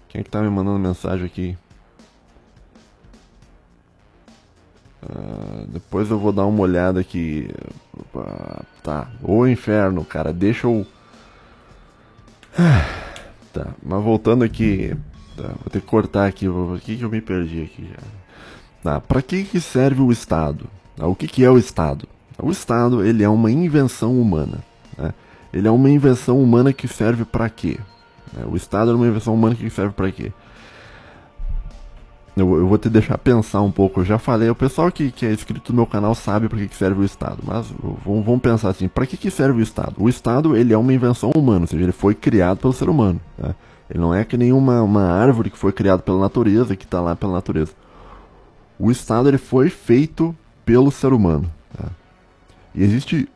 Quem é que tá me mandando mensagem aqui? Uh, depois eu vou dar uma olhada aqui. Tá, o inferno, cara, deixa eu. [sighs] tá, mas voltando aqui. Tá, vou ter que cortar aqui. O que, que eu me perdi aqui já? Tá, pra que, que serve o Estado? Ah, o que, que é o Estado? O Estado ele é uma invenção humana. Né? Ele é uma invenção humana que serve para quê? Né? O Estado é uma invenção humana que serve para quê? Eu, eu, vou te deixar pensar um pouco. Eu já falei, o pessoal que, que é inscrito no meu canal sabe para que, que serve o Estado. Mas vamos, vamos pensar assim: para que, que serve o Estado? O Estado ele é uma invenção humana, ou seja, ele foi criado pelo ser humano. Né? Ele não é que nenhuma uma árvore que foi criada pela natureza, que está lá pela natureza. O Estado ele foi feito pelo ser humano. E existe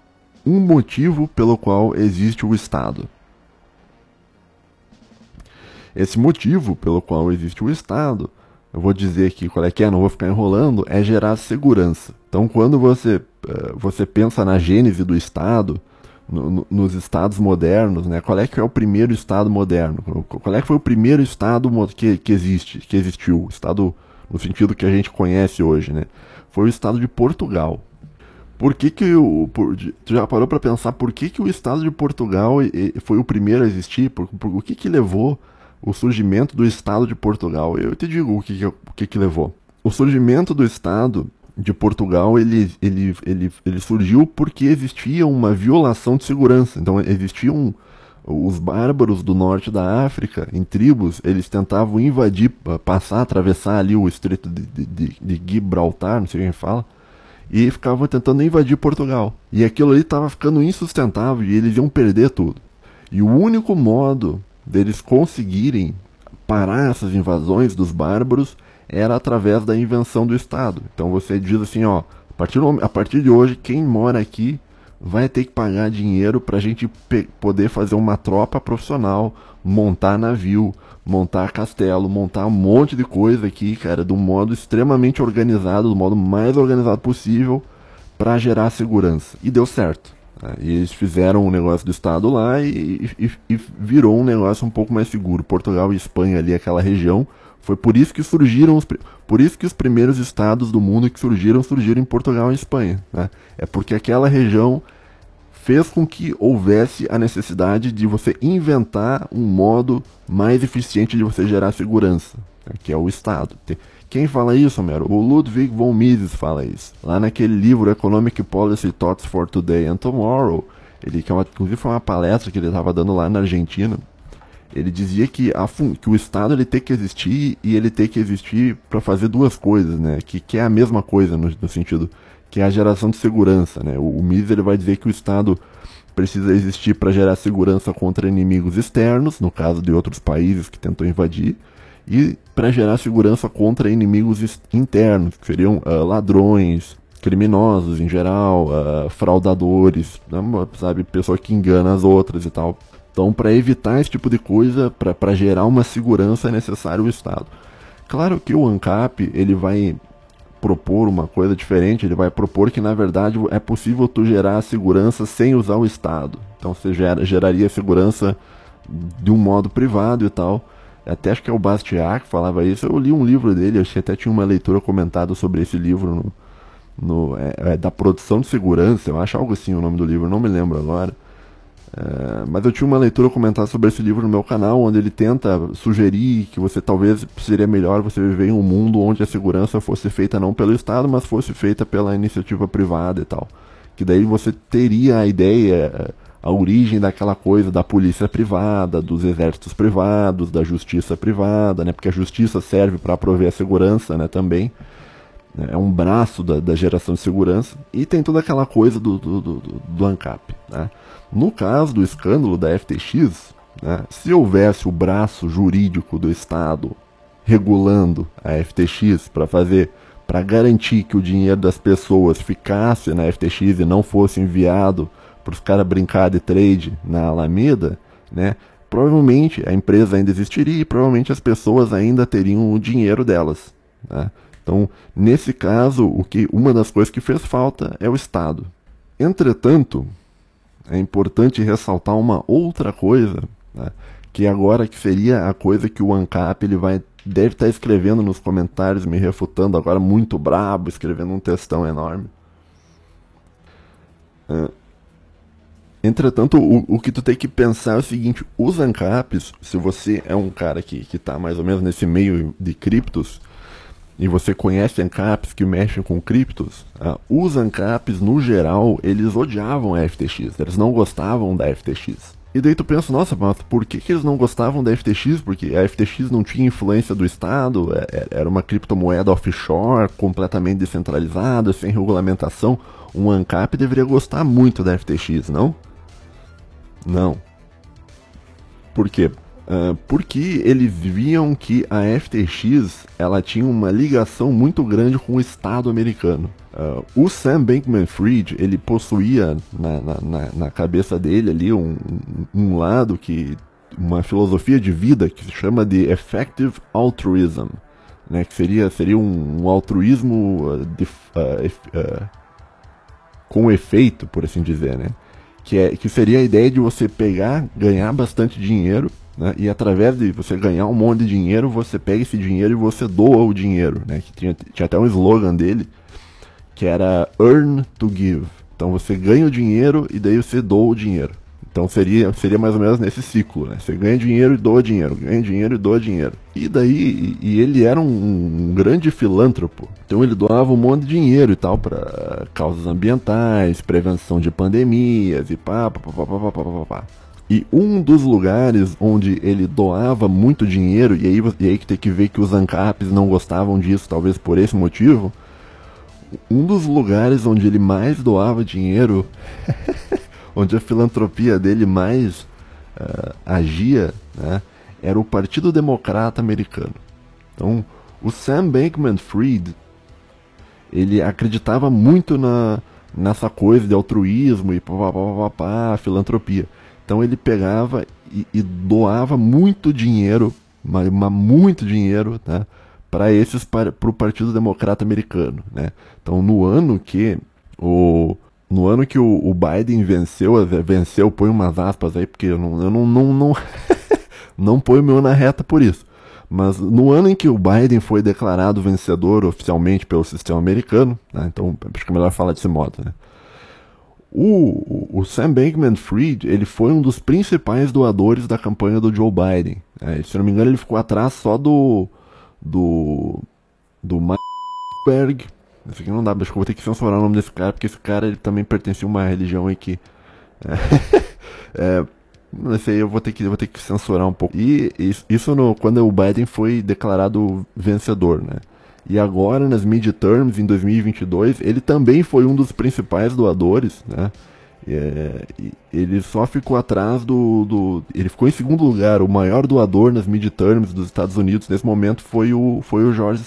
um motivo pelo qual existe o Estado. Esse motivo pelo qual existe o Estado, eu vou dizer aqui qual é que é, não vou ficar enrolando, é gerar segurança. Então, quando você, eh, você pensa na gênese do Estado, no, no, nos estados modernos, né? Qual é que é o primeiro estado moderno? Qual é que foi o primeiro estado que, que existe, que existiu? Estado no sentido que a gente conhece hoje, né? Foi o estado de Portugal. Por que que o... Por, tu já parou para pensar por que que o Estado de Portugal foi o primeiro a existir? Por, por, o que que levou o surgimento do Estado de Portugal? Eu te digo o que que, o que que levou. O surgimento do Estado de Portugal ele, ele, ele, ele surgiu porque existia uma violação de segurança. Então existia um, os bárbaros do norte da África, em tribos, eles tentavam invadir, passar, atravessar ali o estreito de, de, de, de Gibraltar, não sei quem fala, e ficavam tentando invadir Portugal. E aquilo ali estava ficando insustentável e eles iam perder tudo. E o único modo deles conseguirem parar essas invasões dos bárbaros era através da invenção do Estado. Então você diz assim, ó, a partir, a partir de hoje, quem mora aqui vai ter que pagar dinheiro para a gente poder fazer uma tropa profissional, montar navio, montar castelo, montar um monte de coisa aqui, cara, de um modo extremamente organizado, do modo mais organizado possível, para gerar segurança. E deu certo. Né? E eles fizeram um negócio do Estado lá e, e, e virou um negócio um pouco mais seguro. Portugal e Espanha ali, aquela região, foi por isso que surgiram os, por isso que os primeiros estados do mundo que surgiram surgiram em Portugal e Espanha. Né? É porque aquela região fez com que houvesse a necessidade de você inventar um modo mais eficiente de você gerar segurança, né? que é o Estado. Quem fala isso, Homero? O Ludwig von Mises fala isso. Lá naquele livro Economic Policy Thoughts for Today and Tomorrow, ele que é uma, inclusive foi uma palestra que ele estava dando lá na Argentina ele dizia que, a, que o Estado ele tem que existir e ele tem que existir para fazer duas coisas, né? Que, que é a mesma coisa no, no sentido que é a geração de segurança, né? O, o Mises ele vai dizer que o Estado precisa existir para gerar segurança contra inimigos externos, no caso de outros países que tentou invadir, e para gerar segurança contra inimigos internos, que seriam uh, ladrões, criminosos em geral, uh, fraudadores, né? sabe, pessoa que engana as outras e tal. Então, para evitar esse tipo de coisa, para gerar uma segurança, é necessário o Estado. Claro que o ANCAP ele vai propor uma coisa diferente, ele vai propor que na verdade é possível tu gerar segurança sem usar o Estado. Então você gera, geraria segurança de um modo privado e tal. Até acho que é o Bastiat que falava isso. Eu li um livro dele, acho que até tinha uma leitura comentada sobre esse livro no, no é, é, da produção de segurança, eu acho algo assim o nome do livro, não me lembro agora. É, mas eu tinha uma leitura comentada sobre esse livro no meu canal, onde ele tenta sugerir que você talvez seria melhor você viver em um mundo onde a segurança fosse feita não pelo Estado, mas fosse feita pela iniciativa privada e tal. Que daí você teria a ideia, a origem daquela coisa da polícia privada, dos exércitos privados, da justiça privada, né? Porque a justiça serve para prover a segurança, né? Também é um braço da, da, geração de segurança e tem toda aquela coisa do, do, do, do ANCAP, né? No caso do escândalo da FTX, né, se houvesse o braço jurídico do Estado regulando a FTX para fazer para garantir que o dinheiro das pessoas ficasse na FTX e não fosse enviado para os caras brincar de trade na Alameda, né? Provavelmente a empresa ainda existiria e provavelmente as pessoas ainda teriam o dinheiro delas. Né? Então, nesse caso, o que uma das coisas que fez falta é o Estado. Entretanto, é importante ressaltar uma outra coisa, né, que agora que seria a coisa que o ANCAP ele vai deve estar tá escrevendo nos comentários, me refutando agora muito brabo, escrevendo um textão enorme. É, entretanto, o, o que tu tem que pensar é o seguinte, os ANCAPs, se você é um cara que está mais ou menos nesse meio de criptos, e você conhece ANCAPs que mexem com criptos, uh, os ANCAPs, no geral, eles odiavam a FTX, eles não gostavam da FTX. E daí tu pensa, nossa, mas por que, que eles não gostavam da FTX? Porque a FTX não tinha influência do Estado, é, é, era uma criptomoeda offshore, completamente descentralizada, sem regulamentação. Um ANCAP deveria gostar muito da FTX, não? Não. Por quê? Uh, porque eles viam que a FTX ela tinha uma ligação muito grande com o Estado americano. Uh, o Sam Bankman-Fried ele possuía na, na, na, cabeça dele ali um, um lado que uma filosofia de vida que se chama de effective altruism, né, que seria seria um, um altruísmo de, uh, com efeito, por assim dizer, né? Que, é, que seria a ideia de você pegar, ganhar bastante dinheiro né? E através de você ganhar um monte de dinheiro, você pega esse dinheiro e você doa o dinheiro. Né? Que tinha, tinha até um slogan dele que era Earn to Give. Então você ganha o dinheiro e daí você doa o dinheiro. Então seria, seria mais ou menos nesse ciclo, né? Você ganha dinheiro e doa dinheiro, ganha dinheiro e doa dinheiro. E daí, e, ele era um, um, grande filântropo. Então ele doava um monte de dinheiro e tal para causas ambientais, prevenção de pandemias e pá, pá, pá, pá, pá, pá, pá, pá. E um dos lugares onde ele doava muito dinheiro, e aí, e aí que tem que ver que os ANCAPs não gostavam disso, talvez por esse motivo, um dos lugares onde ele mais doava dinheiro, [laughs] onde a filantropia dele mais uh, agia, né, era o Partido Democrata Americano. Então, o Sam Bankman-Fried, ele acreditava muito na, nessa coisa de altruísmo e pá, pá, pá, pá, filantropia. Então ele pegava e, e doava muito dinheiro, mas, muito dinheiro, né, para esses para o Partido Democrata Americano, né? Então no ano que o no ano que o, o Biden venceu, venceu, põe umas aspas aí porque eu não eu não não não, [laughs] não põe meu na reta por isso. Mas no ano em que o Biden foi declarado vencedor oficialmente pelo sistema americano, né, então acho que é melhor falar desse modo, né? O, o, Sam Bankman-Fried ele foi um dos principais doadores da campanha do Joe Biden. É, se não me engano, ele ficou atrás só do do do Berg. Esse aqui não dá, acho que eu vou ter que censurar o nome desse cara porque esse cara ele também pertencia a uma religião aí que é, [laughs] é, não sei, eu vou ter que vou ter que censurar um pouco. E isso no, quando o Biden foi declarado vencedor, né? E agora, nas midterms, em 2022, ele também foi um dos principais doadores, né? É, ele só ficou atrás do, do, Ele ficou em segundo lugar. O maior doador nas midterms dos Estados Unidos nesse momento foi o, foi o George.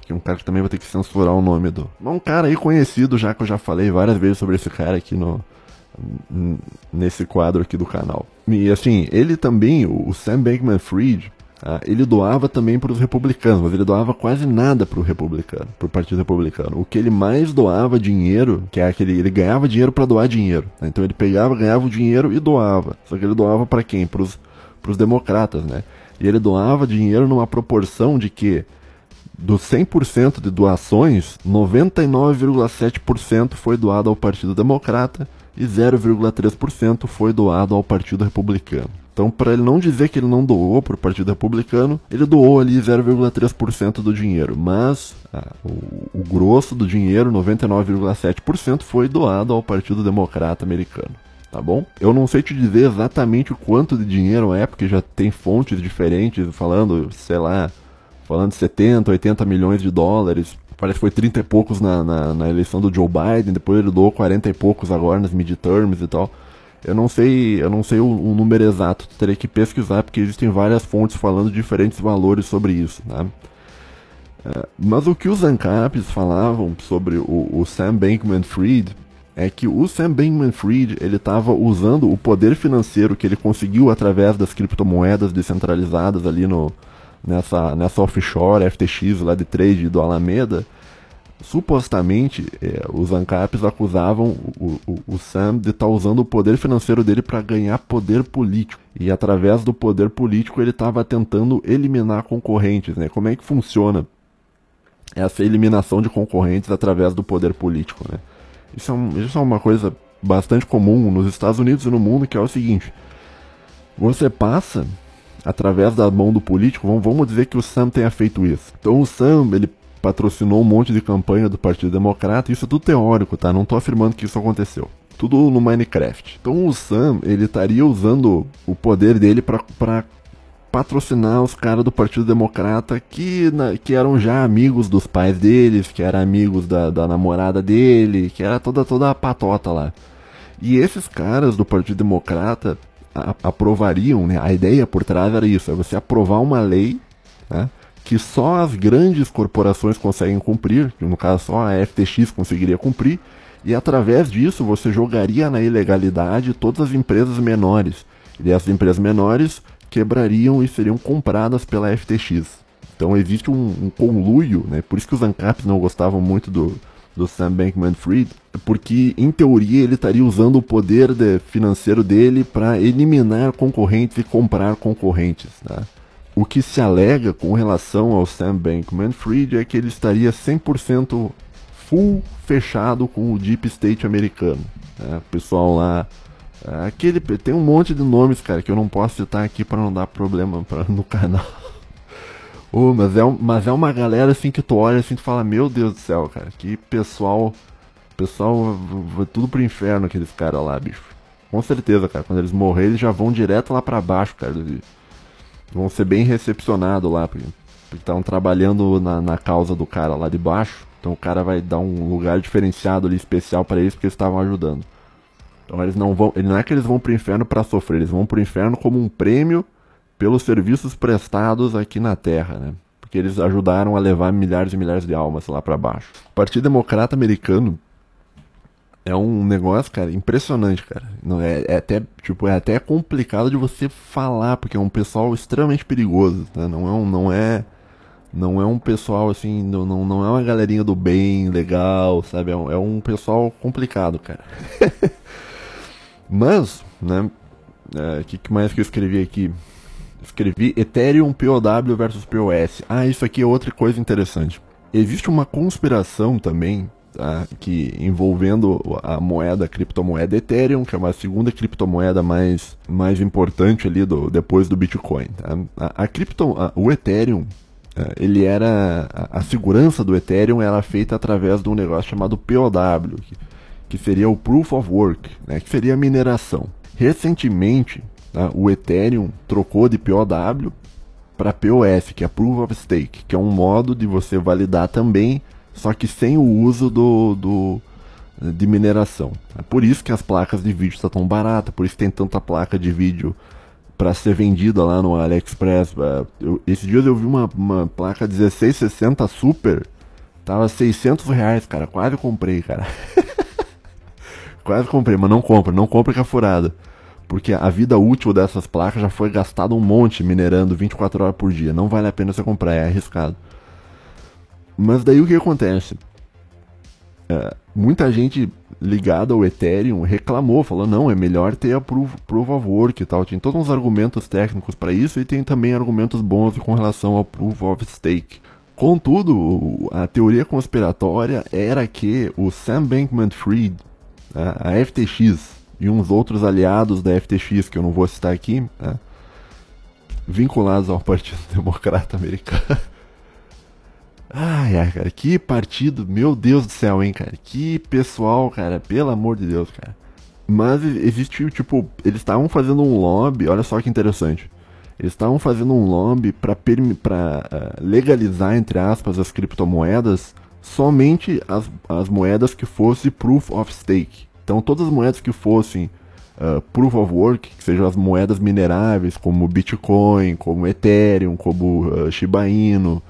Que é um cara que também vai ter que censurar o nome do. Um cara aí conhecido, já que eu já falei várias vezes sobre esse cara aqui no, nesse quadro aqui do canal. E assim, ele também, o Sam Bankman-Fried, ah, ele doava também para os republicanos, mas ele doava quase nada para o republicano, para o Partido Republicano. O que ele mais doava dinheiro, que é aquele, ele ganhava dinheiro para doar dinheiro. Né? Então ele pegava, ganhava o dinheiro e doava. Só que ele doava para quem? Para os democratas, né? E ele doava dinheiro numa proporção de que dos 100% de doações, 99,7% foi doado ao Partido Democrata e 0,3% foi doado ao Partido Republicano. Então, para ele não dizer que ele não doou para o Partido Republicano, ele doou ali 0,3% do dinheiro. Mas ah, o, o grosso do dinheiro, 99,7%, foi doado ao Partido Democrata Americano. Tá bom? Eu não sei te dizer exatamente o quanto de dinheiro é, porque já tem fontes diferentes falando, sei lá, falando de 70, 80 milhões de dólares. Parece que foi 30 e poucos na, na, na eleição do Joe Biden, depois ele doou 40 e poucos agora nas midterms e tal. Eu não sei, eu não sei o, o número exato, terei que pesquisar porque existem várias fontes falando diferentes valores sobre isso, né? É, mas o que os ANCAPs falavam sobre o, o Sam Bankman-Fried é que o Sam Bankman-Fried ele estava usando o poder financeiro que ele conseguiu através das criptomoedas descentralizadas ali no nessa nessa offshore FTX lá de trade do Alameda supostamente é, os ANCAPs acusavam o, o, o Sam de estar tá usando o poder financeiro dele para ganhar poder político. E através do poder político ele estava tentando eliminar concorrentes. Né? Como é que funciona essa eliminação de concorrentes através do poder político? Né? Isso, é um, isso é uma coisa bastante comum nos Estados Unidos e no mundo, que é o seguinte. Você passa através da mão do político, vamos dizer que o Sam tenha feito isso. Então o Sam, ele patrocinou um monte de campanha do Partido Democrata. Isso é tudo teórico, tá? Não tô afirmando que isso aconteceu. Tudo no Minecraft. Então o Sam, ele estaria usando o poder dele para patrocinar os caras do Partido Democrata que, na, que eram já amigos dos pais deles, que eram amigos da, da namorada dele, que era toda, toda a patota lá. E esses caras do Partido Democrata a, aprovariam, né? A ideia por trás era isso, é você aprovar uma lei, né? Que só as grandes corporações conseguem cumprir, no caso só a FTX conseguiria cumprir, e através disso você jogaria na ilegalidade todas as empresas menores. E essas empresas menores quebrariam e seriam compradas pela FTX. Então existe um, um conluio, né? por isso que os ANCAPs não gostavam muito do, do Sam Bankman-Fried, porque em teoria ele estaria usando o poder de, financeiro dele para eliminar concorrentes e comprar concorrentes. Né? O que se alega com relação ao Sam Bankman-Fried é que ele estaria 100% full fechado com o Deep State americano. Né? Pessoal lá. É, aquele, tem um monte de nomes, cara, que eu não posso citar aqui para não dar problema pra, no canal. [laughs] oh, mas, é, mas é uma galera assim que tu olha assim e fala, meu Deus do céu, cara, que pessoal. Pessoal, vai tudo pro inferno aqueles caras lá, bicho. Com certeza, cara. Quando eles morrerem, eles já vão direto lá para baixo, cara. Vão ser bem recepcionados lá, porque estavam trabalhando na, na causa do cara lá de baixo. Então o cara vai dar um lugar diferenciado ali, especial para eles, porque eles estavam ajudando. Então eles não vão. Não é que eles vão pro inferno para sofrer, eles vão pro inferno como um prêmio pelos serviços prestados aqui na Terra, né? Porque eles ajudaram a levar milhares e milhares de almas lá para baixo. O Partido Democrata Americano é um negócio, cara, impressionante, cara. Não é, é, até tipo é até complicado de você falar porque é um pessoal extremamente perigoso, tá? Não é um, não é não é um pessoal assim, não, não, não é uma galerinha do bem, legal, sabe? É um, é um pessoal complicado, cara. [laughs] Mas, né? O é, que, que mais que eu escrevi aqui? Escrevi Ethereum POW versus POS. Ah, isso aqui é outra coisa interessante. Existe uma conspiração também tá, que envolvendo a moeda, a criptomoeda Ethereum, que é uma segunda criptomoeda mais, mais importante ali do, depois do Bitcoin. Tá? A, a cripto, a, o Ethereum, é, ele era a, a, segurança do Ethereum era feita através de um negócio chamado POW, que, que seria o Proof of Work, né, que seria a mineração. Recentemente, tá, o Ethereum trocou de POW para POS, que é Proof of Stake, que é um modo de você validar também só que sem o uso do, do de mineração. É por isso que as placas de vídeo estão tão baratas, por isso tem tanta placa de vídeo para ser vendida lá no AliExpress. É, eu, esses dias eu vi uma, uma placa 1660 Super, tava 600 reais, cara, quase comprei, cara. [laughs] quase comprei, mas não compra, não compra que é furada. Porque a vida útil dessas placas já foi gastada um monte minerando 24 horas por dia. Não vale a pena você comprar, é arriscado. Mas daí o que acontece? É, muita gente ligada ao Ethereum reclamou, falou, não, é melhor ter a proof, of work e tal. Tem todos uns argumentos técnicos para isso e tem também argumentos bons com relação ao proof of stake. Contudo, a teoria conspiratória era que o Sam Bankman-Fried, a FTX e uns outros aliados da FTX, que eu não vou citar aqui, né, vinculados ao Partido [laughs] Democrata Americano, Ai, ai, cara, que partido, meu Deus do céu, hein, cara. Que pessoal, cara, pelo amor de Deus, cara. Mas existiu, tipo, eles estavam fazendo um lobby, olha só que interessante. Eles estavam fazendo um lobby para uh, legalizar, entre aspas, as criptomoedas, somente as, as moedas que fossem proof of stake. Então, todas as moedas que fossem uh, proof of work, que sejam as moedas mineráveis, como Bitcoin, como Ethereum, como uh, Shiba Inu,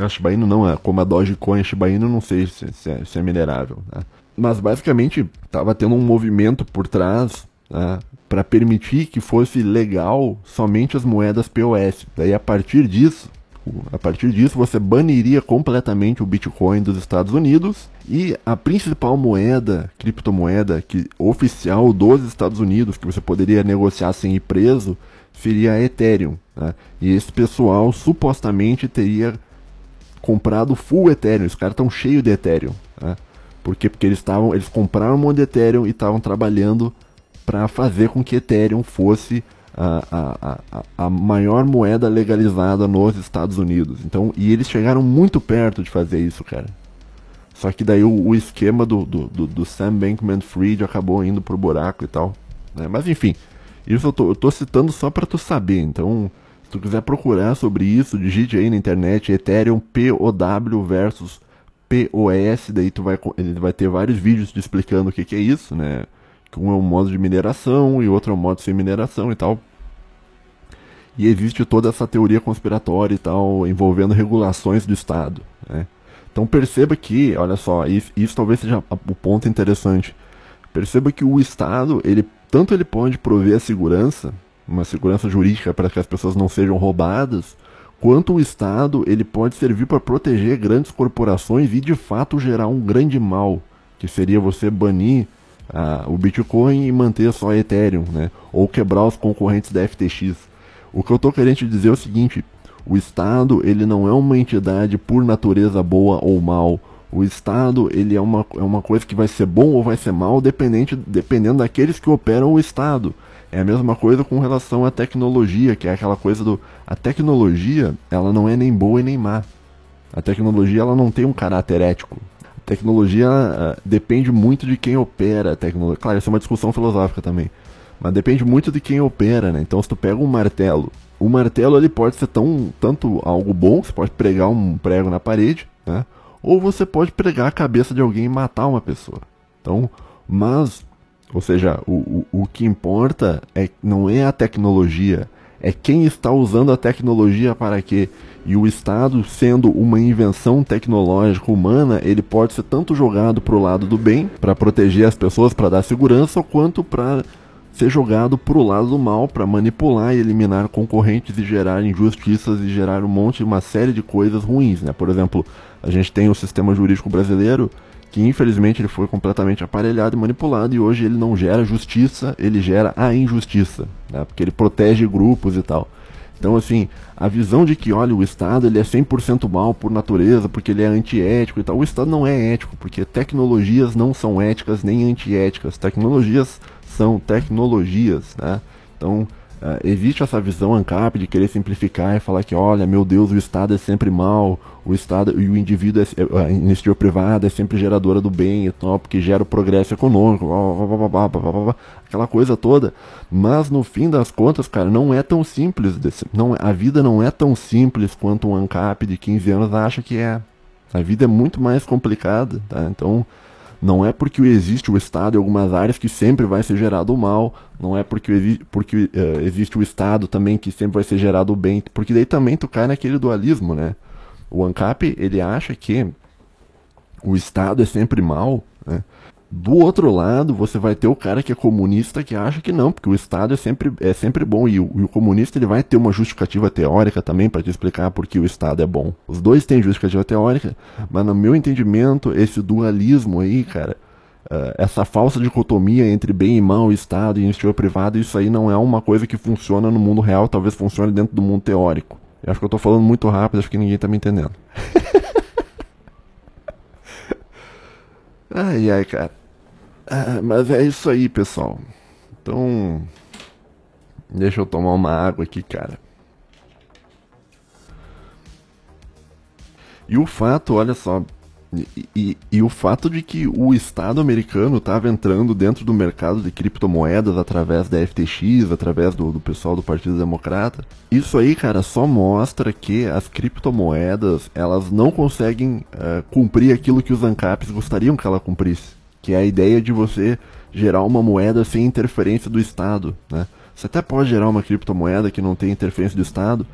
a Shiba Inu não, é como a Dogecoin, a Shiba Inu não sei se, se, é, se é, minerável. Né? Mas basicamente estava tendo um movimento por trás né, para permitir que fosse legal somente as moedas POS. Daí a partir disso, a partir disso você baniria completamente o Bitcoin dos Estados Unidos e a principal moeda, criptomoeda que oficial dos Estados Unidos que você poderia negociar sem ir preso seria a Ethereum. Né? E esse pessoal supostamente teria comprado full Ethereum. Os caras estão cheios de Ethereum. Né? Por quê? Porque eles estavam. Eles compraram um monte de Ethereum e estavam trabalhando para fazer com que Ethereum fosse a, a, a, a, maior moeda legalizada nos Estados Unidos. Então, e eles chegaram muito perto de fazer isso, cara. Só que daí o, o esquema do, do, do, do Sam Bankman-Fried acabou indo pro buraco e tal. Né? Mas enfim, isso eu tô, eu tô citando só para tu saber. Então, se tu quiser procurar sobre isso, digite aí na internet Ethereum POW versus POS, daí tu vai, ele vai ter vários vídeos te explicando o que, que é isso, né? Que um é um modo de mineração e outro é um modo sem mineração e tal. E existe toda essa teoria conspiratória e tal, envolvendo regulações do Estado, né? Então perceba que, olha só, isso, isso talvez seja o ponto interessante. Perceba que o Estado, ele tanto ele pode prover a segurança, uma segurança jurídica para que as pessoas não sejam roubadas, quanto o Estado ele pode servir para proteger grandes corporações e de fato gerar um grande mal, que seria você banir ah, o Bitcoin e manter só Ethereum, né? ou quebrar os concorrentes da FTX. O que eu estou querendo dizer é o seguinte: o Estado ele não é uma entidade por natureza boa ou mal. O Estado ele é uma, é uma coisa que vai ser bom ou vai ser mal dependente, dependendo daqueles que operam o Estado. É a mesma coisa com relação à tecnologia, que é aquela coisa do. A tecnologia, ela não é nem boa e nem má. A tecnologia, ela não tem um caráter ético. A tecnologia uh, depende muito de quem opera a tecnologia. Claro, isso é uma discussão filosófica também. Mas depende muito de quem opera, né? Então se tu pega um martelo, o martelo ele pode ser tão tanto algo bom, você pode pregar um prego na parede, né? Ou você pode pregar a cabeça de alguém e matar uma pessoa. Então, mas, ou seja, o, o, o que importa é não é a tecnologia, é quem está usando a tecnologia para quê. E o Estado, sendo uma invenção tecnológica humana, ele pode ser tanto jogado para o lado do bem, para proteger as pessoas, para dar segurança, quanto para ser jogado para o lado do mal, para manipular e eliminar concorrentes e gerar injustiças e gerar um monte, uma série de coisas ruins. Né? Por exemplo, a gente tem o sistema jurídico brasileiro que infelizmente ele foi completamente aparelhado e manipulado e hoje ele não gera justiça, ele gera a injustiça, né? porque ele protege grupos e tal. Então, assim, a visão de que, olha, o Estado ele é 100% mal por natureza, porque ele é antiético e tal. O Estado não é ético, porque tecnologias não são éticas nem antiéticas. Tecnologias são tecnologias, né? Então, Uh, existe essa visão ANCAP de querer simplificar e falar que, olha, meu Deus, o Estado é sempre mal, o Estado e o indivíduo, é, a iniciativa privada é sempre geradora do bem e tal, porque gera o progresso econômico, blá, blá, blá, aquela coisa toda. Mas no fim das contas, cara, não é tão simples. Desse, não, a vida não é tão simples quanto um ANCAP de 15 anos acha que é. A vida é muito mais complicada, tá? Então, não é porque existe o Estado em algumas áreas que sempre vai ser gerado o mal, não é porque, porque uh, existe o Estado também que sempre vai ser gerado o bem, porque daí também tu cai naquele dualismo, né? O ANCAP, ele acha que o Estado é sempre mal? Do outro lado, você vai ter o cara que é comunista que acha que não, porque o Estado é sempre, é sempre bom e o, e o comunista ele vai ter uma justificativa teórica também para te explicar por que o Estado é bom. Os dois têm justificativa teórica, mas no meu entendimento, esse dualismo aí, cara, uh, essa falsa dicotomia entre bem e mal, Estado e iniciativa privada, isso aí não é uma coisa que funciona no mundo real, talvez funcione dentro do mundo teórico. Eu acho que eu estou falando muito rápido, acho que ninguém está me entendendo. [laughs] ai, ai, cara. Ah, mas é isso aí, pessoal. Então, deixa eu tomar uma água aqui, cara. E o fato, olha só, e, e, e, o fato de que o Estado americano estava entrando dentro do mercado de criptomoedas através da FTX, através do, do, pessoal do Partido Democrata, isso aí, cara, só mostra que as criptomoedas elas não conseguem uh, cumprir aquilo que os ANCAPs gostariam que ela cumprisse que é a ideia de você gerar uma moeda sem interferência do Estado. Né? Você até pode gerar uma criptomoeda que não tem interferência do Estado,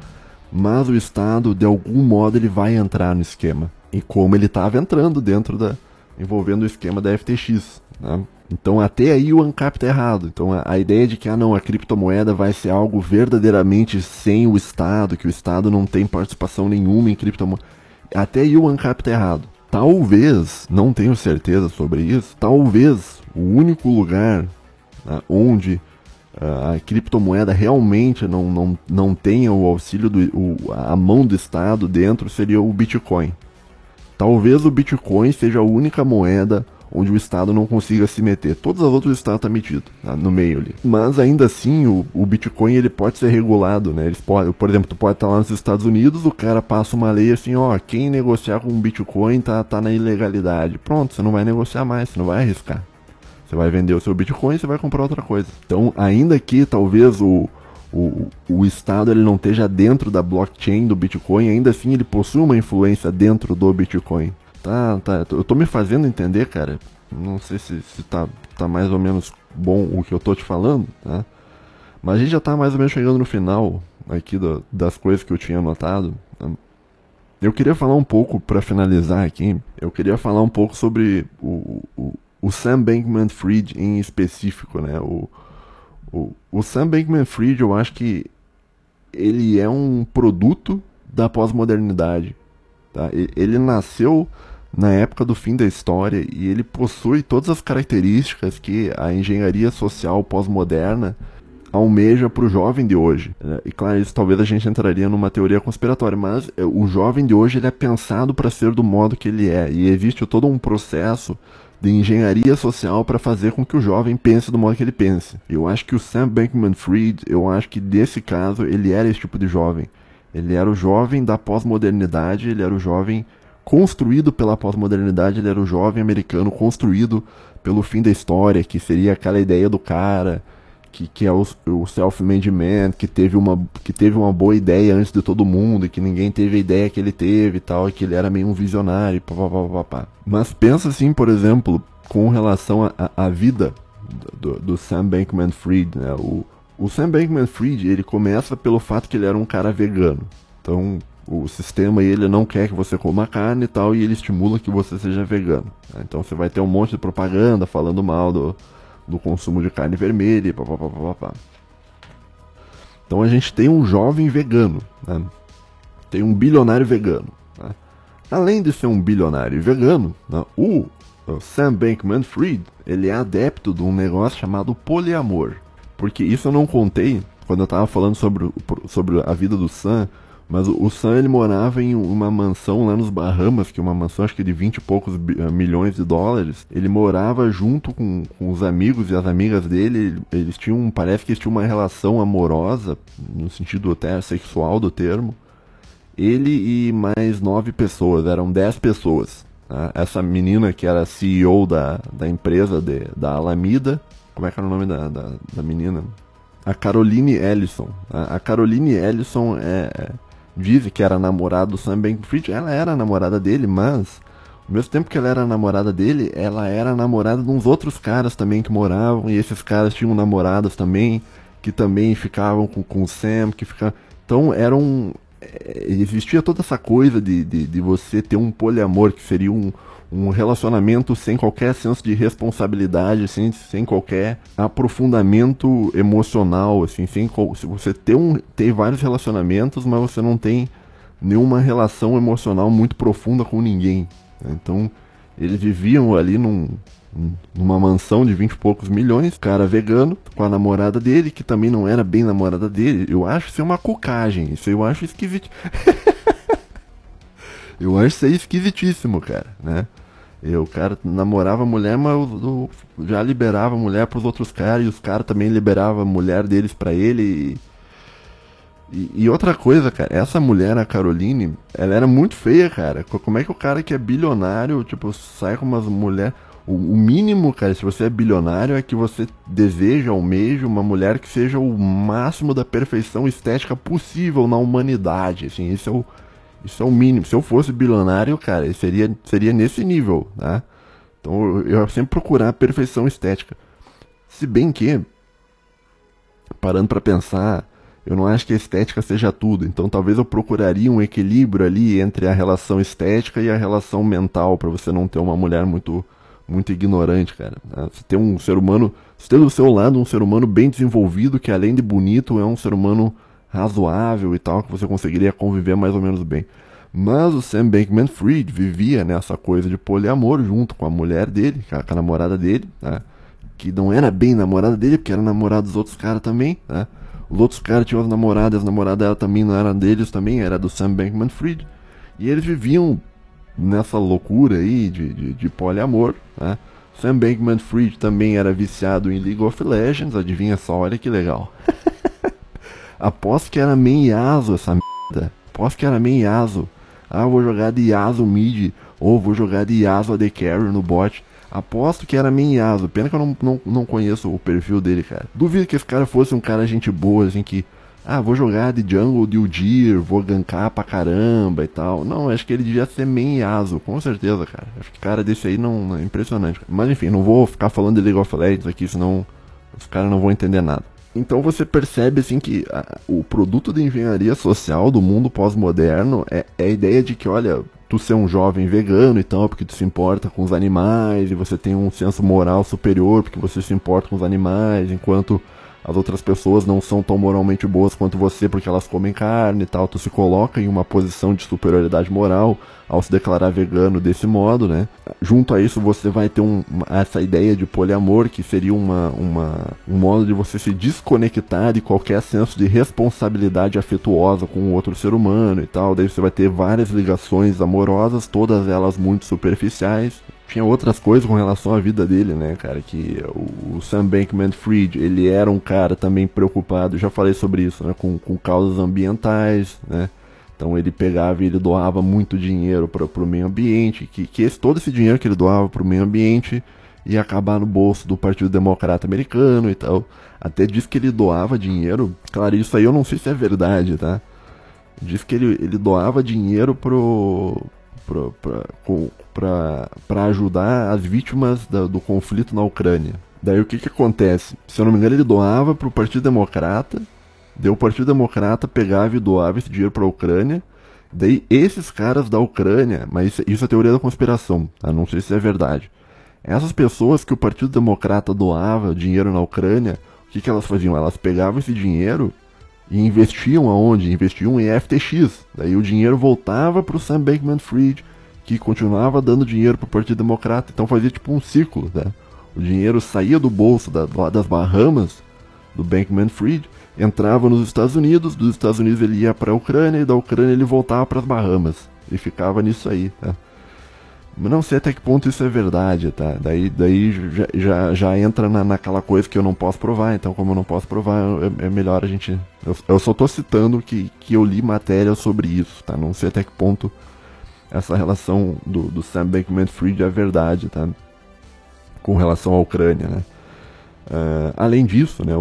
mas o Estado, de algum modo, ele vai entrar no esquema. E como ele estava entrando dentro da. envolvendo o esquema da FTX. Né? Então até aí o ANCAP está errado. Então a, a, ideia de que ah, não, a criptomoeda vai ser algo verdadeiramente sem o Estado, que o Estado não tem participação nenhuma em criptomoeda. Até aí o ANCAP está errado. Talvez, não tenho certeza sobre isso, talvez o único lugar né, onde uh, a criptomoeda realmente não, não, não tenha o auxílio, do, o, a mão do Estado dentro seria o Bitcoin. Talvez o Bitcoin seja a única moeda onde o Estado não consiga se meter. Todos os outros Estados estão tá metido tá, no meio ali. Mas ainda assim, o, o Bitcoin ele pode ser regulado, né? Eles pode, por exemplo, tu pode estar lá nos Estados Unidos, o cara passa uma lei assim, ó, quem negociar com Bitcoin tá, tá na ilegalidade. Pronto, você não vai negociar mais, você não vai arriscar. Você vai vender o seu Bitcoin você vai comprar outra coisa. Então, ainda que talvez o, o, o Estado ele não esteja dentro da blockchain do Bitcoin, ainda assim ele possui uma influência dentro do Bitcoin. Tá, tá. Eu tô me fazendo entender, cara. Não sei se, se tá, tá mais ou menos bom o que eu tô te falando, tá? Mas a gente já tá mais ou menos chegando no final aqui do, das coisas que eu tinha anotado. Tá? Eu queria falar um pouco, para finalizar aqui, eu queria falar um pouco sobre o, o, o Sam Bankman-Fried em específico, né? O, o, o Sam Bankman-Fried, eu acho que ele é um produto da pós-modernidade. Tá? Ele nasceu na época do fim da história e ele possui todas as características que a engenharia social pós-moderna almeja para o jovem de hoje. Né? E claro, isso talvez a gente entraria numa teoria conspiratória, mas é, o jovem de hoje ele é pensado para ser do modo que ele é e existe todo um processo de engenharia social para fazer com que o jovem pense do modo que ele pense. Eu acho que o Sam Bankman-Fried, eu acho que nesse caso ele era esse tipo de jovem. Ele era o jovem da pós-modernidade, ele era o jovem construído pela pós-modernidade, ele era o jovem americano construído pelo fim da história, que seria aquela ideia do cara que, que é o, o self-made man, que teve, uma, que teve uma boa ideia antes de todo mundo, e que ninguém teve a ideia que ele teve e tal, e que ele era meio um visionário, pá, pá, pá, pá, pá. Mas pensa assim, por exemplo, com relação à vida do, do, Sam Bankman-Fried, né? O, o Sam Bankman-Fried, ele começa pelo fato que ele era um cara vegano. Então, o sistema ele não quer que você coma carne e tal, e ele estimula que você seja vegano. Né? Então você vai ter um monte de propaganda falando mal do, do consumo de carne vermelha e papapá. Então a gente tem um jovem vegano, né? tem um bilionário vegano. Né? Além de ser um bilionário vegano, né? o, o Sam Bankman-Fried ele é adepto de um negócio chamado poliamor. Porque isso eu não contei quando eu estava falando sobre, sobre a vida do Sam mas o, Sam ele morava em uma mansão lá nos Bahamas, que é uma mansão acho que de 20 e poucos eh, milhões de dólares. Ele morava junto com, com os amigos e as amigas dele. Eles tinham, parece que eles tinham uma relação amorosa, no sentido até sexual do termo. Ele e mais nove pessoas, eram dez pessoas. Tá? Essa menina que era CEO da, da empresa de, da Alameda, como é que era o nome da, da, da menina? A Caroline Ellison. A Caroline Ellison é, é diz que era namorada do Sam Bankman-Fried, ela era namorada dele, mas ao mesmo tempo que ela era namorada dele, ela era namorada de uns outros caras também que moravam, e esses caras tinham namoradas também, que também ficavam com, com o Sam, que ficavam... Então era um... É, existia toda essa coisa de, de, de você ter um poliamor, que seria um, um relacionamento sem qualquer senso de responsabilidade, sem, sem qualquer aprofundamento emocional, assim, sem se você ter um tem vários relacionamentos, mas você não tem nenhuma relação emocional muito profunda com ninguém. Né? Então, eles viviam ali num, numa mansão de vinte e poucos milhões, cara vegano, com a namorada dele, que também não era bem namorada dele. Eu acho isso uma cocagem, isso eu acho esquisito. [laughs] eu acho isso aí esquisitíssimo, cara, né? Eu, o cara namorava mulher, mas eu já liberava mulher pros outros caras, e os caras também liberavam a mulher deles para ele. E, e, outra coisa, cara, essa mulher, a Caroline, ela era muito feia, cara. Como é que o cara que é bilionário, tipo, sai com umas mulheres. O, o, mínimo, cara, se você é bilionário, é que você deseja, almeja uma mulher que seja o máximo da perfeição estética possível na humanidade. Assim, esse é o isso é o mínimo. Se eu fosse bilionário, cara, seria, seria nesse nível, tá? Então eu, sempre procurar a perfeição estética. Se bem que, parando para pensar, eu não acho que a estética seja tudo. Então talvez eu procuraria um equilíbrio ali entre a relação estética e a relação mental, para você não ter uma mulher muito muito ignorante, cara. Né? Você ter um ser humano, você ter do seu lado um ser humano bem desenvolvido, que além de bonito é um ser humano razoável e tal, que você conseguiria conviver mais ou menos bem. Mas o Sam Bankman-Fried vivia nessa coisa de poliamor junto com a mulher dele, com a, namorada dele, né? que não era bem namorada dele, porque era namorada dos outros caras também, né? Os outros caras tinham as namoradas, as namoradas dela também não eram deles também, era do Sam Bankman-Fried. E eles viviam nessa loucura aí de, de, de poliamor, né? Sam Bankman-Fried também era viciado em League of Legends, adivinha só, olha que legal. [laughs] Aposto que era main Yasuo essa merda. Aposto que era main Yasuo. Ah, vou jogar de Yasuo mid. Ou vou jogar de Yasuo AD Carry no bot. Aposto que era main Yasuo. Pena que eu não, não, não conheço o perfil dele, cara. Duvido que esse cara fosse um cara gente boa, assim, que... Ah, vou jogar de jungle de Udyr, vou gankar pra caramba e tal. Não, acho que ele devia ser main Yasuo, com certeza, cara. Acho que cara desse aí não, não é impressionante. Mas enfim, não vou ficar falando de League of Legends aqui, senão os caras não vão entender nada. Então você percebe assim que a, o produto de engenharia social do mundo pós-moderno é, é, a ideia de que, olha, tu ser um jovem vegano e tal, porque tu se importa com os animais, e você tem um senso moral superior porque você se importa com os animais, enquanto as outras pessoas não são tão moralmente boas quanto você porque elas comem carne e tal, tu se coloca em uma posição de superioridade moral ao se declarar vegano desse modo, né? Junto a isso você vai ter um, essa ideia de poliamor que seria uma, uma, um modo de você se desconectar de qualquer senso de responsabilidade afetuosa com outro ser humano e tal, daí você vai ter várias ligações amorosas, todas elas muito superficiais, tinha outras coisas com relação à vida dele, né, cara? Que o, Sam Bankman-Fried, ele era um cara também preocupado, já falei sobre isso, né, com, com causas ambientais, né? Então ele pegava e ele doava muito dinheiro para o meio ambiente, que, que esse, todo esse dinheiro que ele doava para o meio ambiente, ia acabar no bolso do Partido Democrata Americano e tal. Até diz que ele doava dinheiro. Claro, isso aí eu não sei se é verdade, tá? Diz que ele, ele doava dinheiro pro, pra ajudar as vítimas da, do conflito na Ucrânia. Daí o que que acontece? Se eu não me engano, ele doava pro Partido Democrata. Daí o Partido Democrata pegava e doava esse dinheiro pra Ucrânia. Daí esses caras da Ucrânia, mas isso é teoria da conspiração, tá? não sei se é verdade. Essas pessoas que o Partido Democrata doava dinheiro na Ucrânia, o que, que elas faziam? Elas pegavam esse dinheiro e investiam aonde? Investiam em FTX. Daí o dinheiro voltava para o Sam Bankman-Fried, que continuava dando dinheiro para o Partido Democrata. Então fazia tipo um ciclo, né? O dinheiro saía do bolso da, das Bahamas, do Bankman-Fried, entrava nos Estados Unidos, dos Estados Unidos ele ia para a Ucrânia e da Ucrânia ele voltava para as Bahamas. E ficava nisso aí, tá? Não sei até que ponto isso é verdade, tá? Daí, daí já, já, já entra na, naquela coisa que eu não posso provar, então como eu não posso provar, é, é melhor a gente. Eu, eu, só tô citando que, que eu li matéria sobre isso, tá? Não sei até que ponto essa relação do, do Sam Bankman-Fried é verdade, tá? Com relação à Ucrânia, né? Uh, além disso, né, o,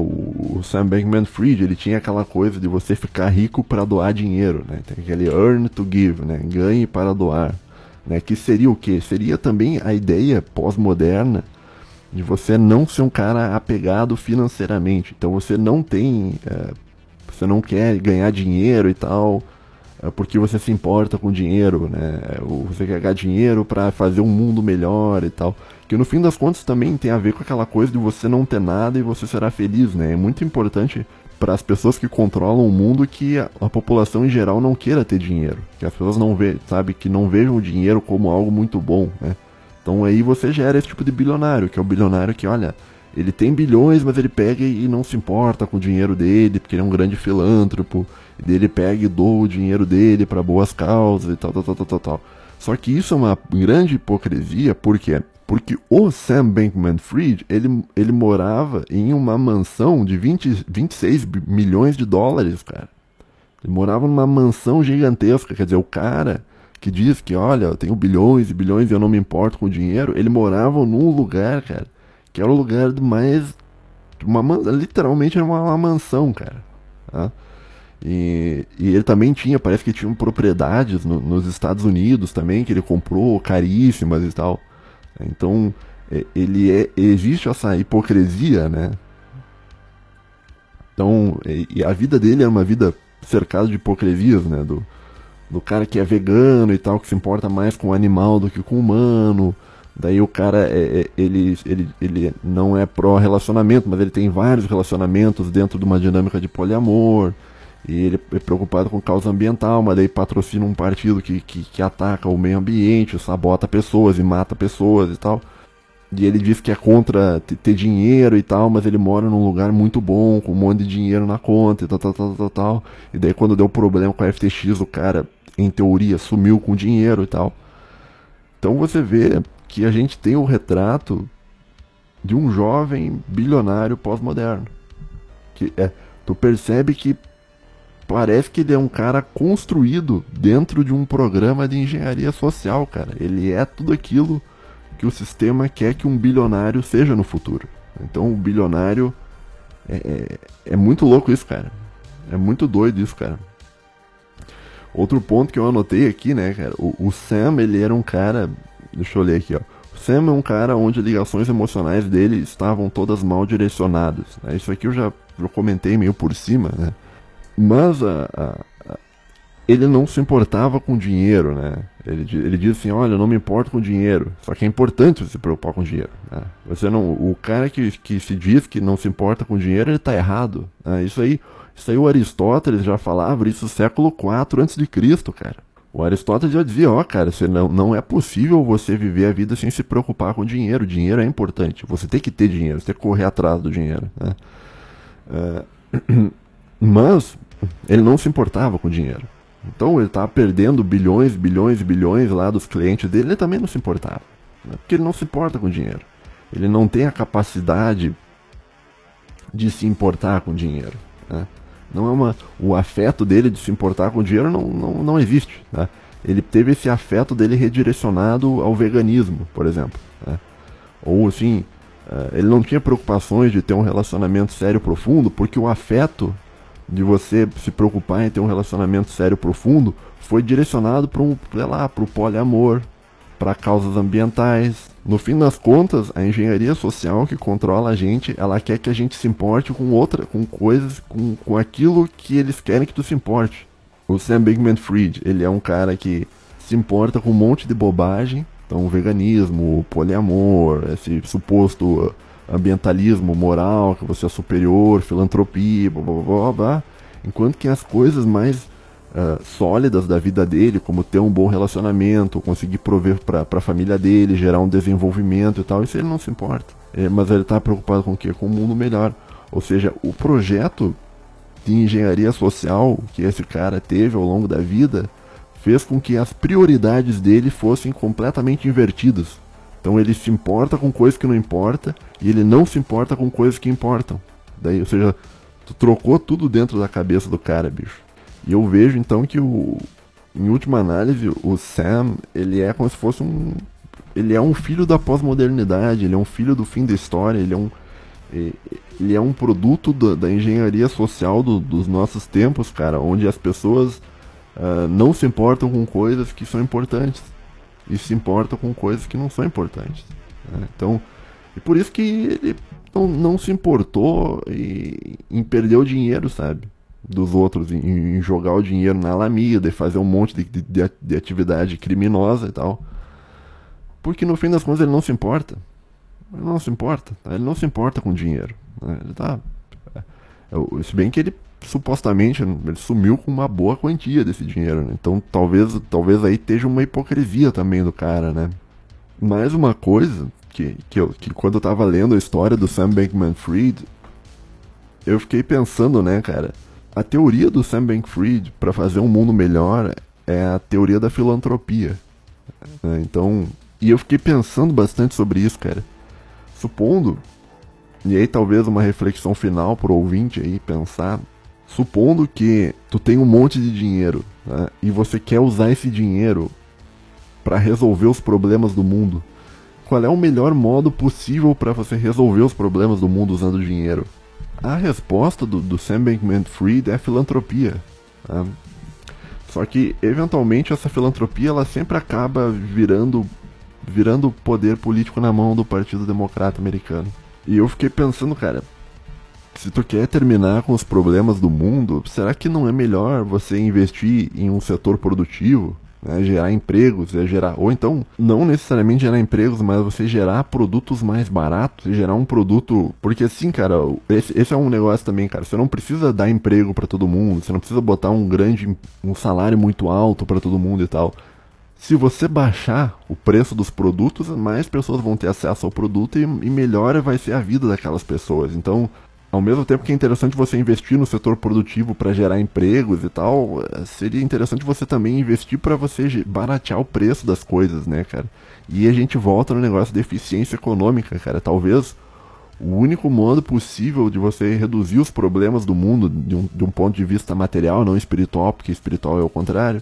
o Sam Bankman-Fried ele tinha aquela coisa de você ficar rico para doar dinheiro, né? Tem aquele earn to give, né? Ganhe para doar. Né, que seria o que? Seria também a ideia pós-moderna de você não ser um cara apegado financeiramente. Então você não tem, é, você não quer ganhar dinheiro e tal, é, porque você se importa com dinheiro, né? Ou você quer ganhar dinheiro para fazer um mundo melhor e tal. Que no fim das contas também tem a ver com aquela coisa de você não ter nada e você será feliz, né? É muito importante para as pessoas que controlam o mundo que a, a, população em geral não queira ter dinheiro, que as pessoas não vê, sabe, que não vejam o dinheiro como algo muito bom, né? Então aí você gera esse tipo de bilionário, que é o bilionário que, olha, ele tem bilhões, mas ele pega e não se importa com o dinheiro dele, porque ele é um grande filântropo, ele pega e doa o dinheiro dele para boas causas e tal, tal, tal, tal, tal. Só que isso é uma grande hipocrisia, porque porque o Sam Bankman-Fried, ele, ele morava em uma mansão de 20, 26 milhões de dólares, cara. Ele morava numa mansão gigantesca, quer dizer, o cara que diz que, olha, eu tenho bilhões e bilhões e eu não me importo com o dinheiro, ele morava num lugar, cara, que era o lugar mais... Uma, literalmente era uma, uma mansão, cara. Tá? E, e, ele também tinha, parece que tinha propriedades no, nos Estados Unidos também, que ele comprou caríssimas e tal. Então, é, ele é, existe essa hipocrisia, né? Então, e a vida dele é uma vida cercada de hipocrisias, né? Do, do cara que é vegano e tal, que se importa mais com o animal do que com o humano. Daí o cara, é, é, ele, ele, ele não é pró-relacionamento, mas ele tem vários relacionamentos dentro de uma dinâmica de poliamor. E ele é preocupado com causa ambiental, mas daí patrocina um partido que, que, que ataca o meio ambiente, sabota pessoas e mata pessoas e tal. E ele diz que é contra ter dinheiro e tal, mas ele mora num lugar muito bom, com um monte de dinheiro na conta e tal, tal, tal, tal, tal. E daí quando deu problema com a FTX, o cara, em teoria, sumiu com dinheiro e tal. Então você vê que a gente tem o retrato de um jovem bilionário pós-moderno. Que é, tu percebe que parece que ele é um cara construído dentro de um programa de engenharia social, cara. Ele é tudo aquilo que o sistema quer que um bilionário seja no futuro. Então o bilionário é, é, é muito louco isso, cara. É muito doido isso, cara. Outro ponto que eu anotei aqui, né, cara, o, o Sam, ele era um cara, deixa eu ler aqui, ó. O Sam é um cara onde ligações emocionais dele estavam todas mal direcionadas. Né? Isso aqui eu já, já comentei meio por cima, né? Mas a, a, a, ele não se importava com dinheiro, né? Ele, ele diz assim, olha, eu não me importo com dinheiro. Só que é importante você se preocupar com dinheiro. Né? Você não, o cara que, que se diz que não se importa com dinheiro, ele está errado. Né? Isso aí, isso aí o Aristóteles já falava isso século IV antes de Cristo, cara. O Aristóteles já dizia, ó, oh, cara, você não, não é possível você viver a vida sem se preocupar com dinheiro. Dinheiro é importante. Você tem que ter dinheiro, você tem que correr atrás do dinheiro. Né? Uh, [clears throat] Mas ele não se importava com dinheiro. Então ele estava perdendo bilhões, bilhões e bilhões lá dos clientes dele, ele também não se importava. Né? Porque ele não se importa com dinheiro. Ele não tem a capacidade de se importar com dinheiro. Né? Não é uma, o afeto dele de se importar com dinheiro não, não, não existe. Né? Ele teve esse afeto dele redirecionado ao veganismo, por exemplo. Né? Ou assim, uh, ele não tinha preocupações de ter um relacionamento sério profundo, porque o afeto de você se preocupar em ter um relacionamento sério profundo foi direcionado para um, sei lá, para o poliamor, para causas ambientais. No fim das contas, a engenharia social que controla a gente, ela quer que a gente se importe com outra, com coisas, com, com aquilo que eles querem que tu se importe. O Sam Bankman-Fried, ele é um cara que se importa com um monte de bobagem, então veganismo, poliamor, esse suposto ambientalismo moral, que você é superior, filantropia, blá blá blá, blá enquanto que as coisas mais uh, sólidas da vida dele, como ter um bom relacionamento, conseguir prover para a família dele, gerar um desenvolvimento e tal, isso ele não se importa. É, mas ele está preocupado com o quê? Com um mundo melhor. Ou seja, o projeto de engenharia social que esse cara teve ao longo da vida fez com que as prioridades dele fossem completamente invertidas. Então ele se importa com coisas que não importa e ele não se importa com coisas que importam. Daí, ou seja, tu trocou tudo dentro da cabeça do cara, bicho. E eu vejo então que o em última análise, o Sam, ele é como se fosse um ele é um filho da pós-modernidade, ele é um filho do fim da história, ele é um ele é um produto da, da engenharia social do, dos nossos tempos, cara, onde as pessoas uh, não se importam com coisas que são importantes e se importam com coisas que não são importantes. Né? Então, e por isso que ele não, não se importou em, em perder o dinheiro, sabe? Dos outros, em, em, jogar o dinheiro na Alameda e fazer um monte de, de, de atividade criminosa e tal. Porque no fim das contas ele não se importa. Ele não se importa. Tá? Ele não se importa com dinheiro. Né? Ele tá. É, é, se bem que ele supostamente ele sumiu com uma boa quantia desse dinheiro. Né? Então talvez, talvez aí esteja uma hipocrisia também do cara, né? Mais uma coisa que, que, eu, que quando eu tava lendo a história do Sam Bankman-Fried, eu fiquei pensando, né, cara? A teoria do Sam Bankman-Fried para fazer um mundo melhor é a teoria da filantropia. Né? Então, e eu fiquei pensando bastante sobre isso, cara. Supondo, e aí talvez uma reflexão final pro ouvinte aí pensar, supondo que tu tem um monte de dinheiro né, e você quer usar esse dinheiro para resolver os problemas do mundo, qual é o melhor modo possível para você resolver os problemas do mundo usando dinheiro? A resposta do, do Sam Bankman-Fried é filantropia. Tá? Só que, eventualmente, essa filantropia ela sempre acaba virando, virando poder político na mão do Partido Democrata Americano. E eu fiquei pensando, cara, se tu quer terminar com os problemas do mundo, será que não é melhor você investir em um setor produtivo? Né, gerar empregos, é gerar, ou então não necessariamente gerar empregos, mas você gerar produtos mais baratos, gerar um produto, porque assim, cara, esse, esse é um negócio também, cara, você não precisa dar emprego para todo mundo, você não precisa botar um grande, um salário muito alto para todo mundo e tal. Se você baixar o preço dos produtos, mais pessoas vão ter acesso ao produto e, e melhor vai ser a vida daquelas pessoas. Então, ao mesmo tempo que é interessante você investir no setor produtivo para gerar empregos e tal, eh, seria interessante você também investir para você baratear o preço das coisas, né, cara? E a gente volta no negócio de eficiência econômica, cara. Talvez o único modo possível de você reduzir os problemas do mundo de um, de um ponto de vista material, não espiritual, porque espiritual é o contrário,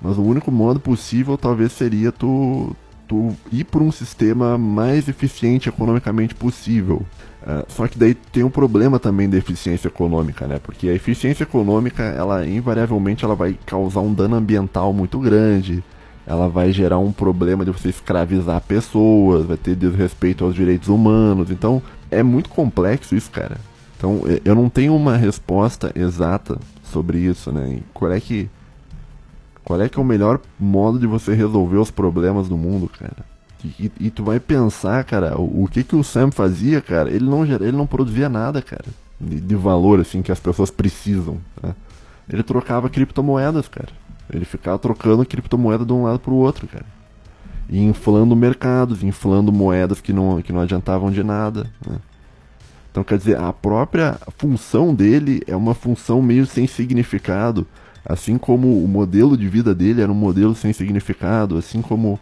mas o único modo possível talvez seria tu, tu ir por um sistema mais eficiente economicamente possível. Uh, só que daí tem um problema também da eficiência econômica, né? Porque a eficiência econômica, ela invariavelmente ela vai causar um dano ambiental muito grande, ela vai gerar um problema de você escravizar pessoas, vai ter desrespeito aos direitos humanos. Então, é muito complexo isso, cara. Então, eu não tenho uma resposta exata sobre isso, né? E qual é que qual é que é o melhor modo de você resolver os problemas do mundo, cara? E, e, tu vai pensar, cara, o, o, que que o Sam fazia, cara? Ele não, ele não produzia nada, cara, de, de valor, assim, que as pessoas precisam. Né? Ele trocava criptomoedas, cara. Ele ficava trocando criptomoeda de um lado pro outro, cara. E inflando mercados, inflando moedas que não, que não adiantavam de nada. Né? Então, quer dizer, a própria função dele é uma função meio sem significado. Assim como o modelo de vida dele era um modelo sem significado, assim como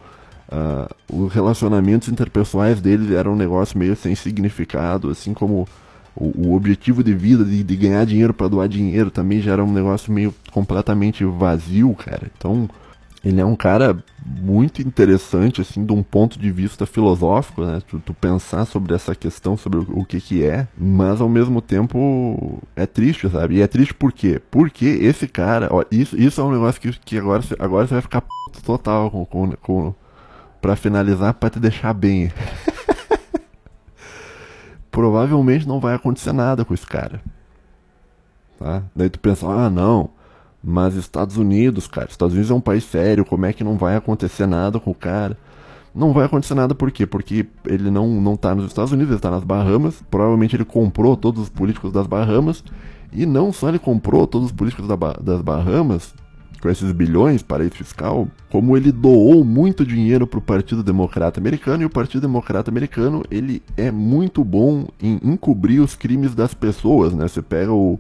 Uh, os relacionamentos interpessoais deles eram um negócio meio sem significado, assim como o, o objetivo de vida de, de ganhar dinheiro para doar dinheiro também já era um negócio meio completamente vazio, cara. Então, ele é um cara muito interessante, assim, de um ponto de vista filosófico, né? Tu, tu, pensar sobre essa questão, sobre o, o, que que é, mas ao mesmo tempo é triste, sabe? E é triste por quê? Porque esse cara, ó, isso, isso é um negócio que, que agora, agora você vai ficar total com, com, com pra finalizar, pra te deixar bem. [laughs] Provavelmente não vai acontecer nada com esse cara. Tá? Daí tu pensa, ah não, mas Estados Unidos, cara, Estados Unidos é um país sério, como é que não vai acontecer nada com o cara? Não vai acontecer nada por quê? Porque ele não, não tá nos Estados Unidos, ele tá nas Bahamas. Provavelmente ele comprou todos os políticos das Bahamas. E não só ele comprou todos os políticos da das Bahamas, com esses bilhões para paraíso fiscal, como ele doou muito dinheiro para o Partido Democrata Americano, e o Partido Democrata Americano ele é muito bom em encobrir os crimes das pessoas, né? Você pega o,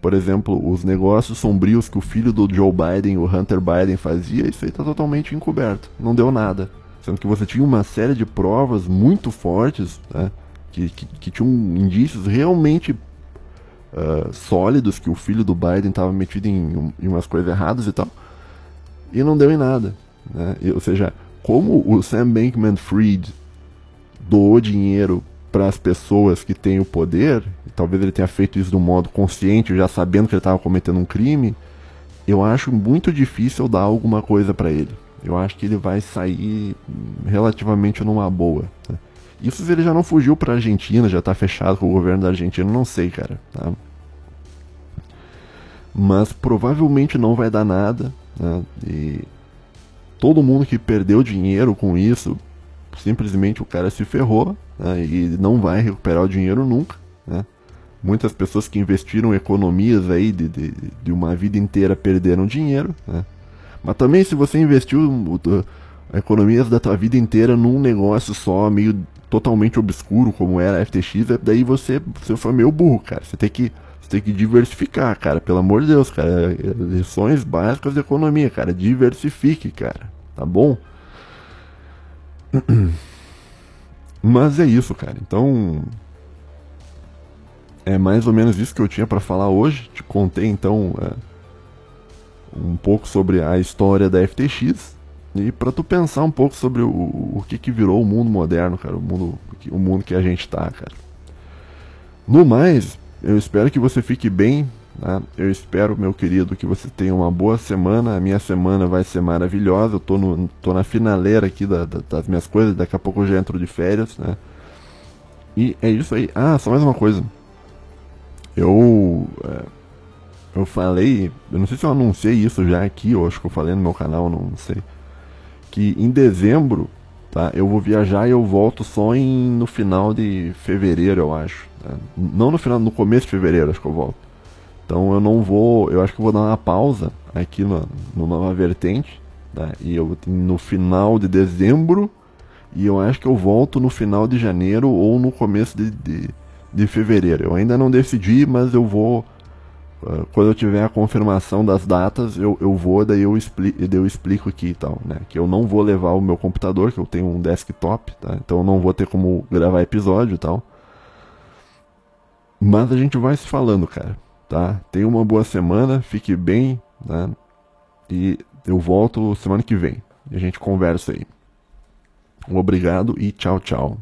por exemplo, os negócios sombrios que o filho do Joe Biden, o Hunter Biden, fazia, isso aí está totalmente encoberto. Não deu nada. Sendo que você tinha uma série de provas muito fortes, né, que, que, que tinham indícios realmente uh, sólidos que o filho do Biden estava metido em, em, umas coisas erradas e tal. E não deu em nada. Né? E, ou seja, como o Sam Bankman Fried doou dinheiro para as pessoas que têm o poder, talvez ele tenha feito isso de um modo consciente, já sabendo que ele estava cometendo um crime, eu acho muito difícil dar alguma coisa para ele. Eu acho que ele vai sair relativamente numa boa. Né? Isso se ele já não fugiu para a Argentina, já está fechado com o governo da Argentina, não sei, cara. Tá? Mas provavelmente não vai dar nada. Né? E todo mundo que perdeu dinheiro com isso simplesmente o cara se ferrou né, e não vai recuperar o dinheiro nunca. Né? Muitas pessoas que investiram economias aí de, de, de uma vida inteira perderam dinheiro. Né? Mas também se você investiu economias da tua vida inteira num negócio só, meio totalmente obscuro como era a FTX, é, daí você, você foi meio burro, cara. Você tem que você tem que diversificar, cara. Pelo amor de Deus, cara. Lições básicas de economia, cara. Diversifique, cara. Tá bom? [clears throat] Mas é isso, cara. Então. É mais ou menos isso que eu tinha para falar hoje. Te contei então é, um pouco sobre a história da FTX e para tu pensar um pouco sobre o, o que, que virou o mundo moderno, cara, o mundo, o mundo que a gente tá, cara. No mais, eu espero que você fique bem, Tá? Eu espero, meu querido, que você tenha uma boa semana. A minha semana vai ser maravilhosa. Eu tô, no, tô na finaleira aqui da, da, das minhas coisas. Daqui a pouco eu já entro de férias. Né? E é isso aí. Ah, só mais uma coisa. Eu. É, eu falei. Eu não sei se eu anunciei isso já aqui, ou acho que eu falei no meu canal, não sei. Que em dezembro, tá? Eu vou viajar e eu volto só em, no final de fevereiro, eu acho. Tá? Não no final, no começo de fevereiro, acho que eu volto. Então eu não vou, eu acho que eu vou dar uma pausa aqui no, no Nova Vertente, tá? e eu no final de dezembro, e eu acho que eu volto no final de janeiro ou no começo de, de, de fevereiro. Eu ainda não decidi, mas eu vou, quando eu tiver a confirmação das datas, eu, eu vou, daí eu, explico, daí eu explico aqui e tal, né? Que eu não vou levar o meu computador, que eu tenho um desktop, tá? Então eu não vou ter como gravar episódio e tal. Mas a gente vai se falando, cara tá? Tenha uma boa semana, fique bem, né? E eu volto semana que vem. E a gente conversa aí. Um obrigado e tchau, tchau.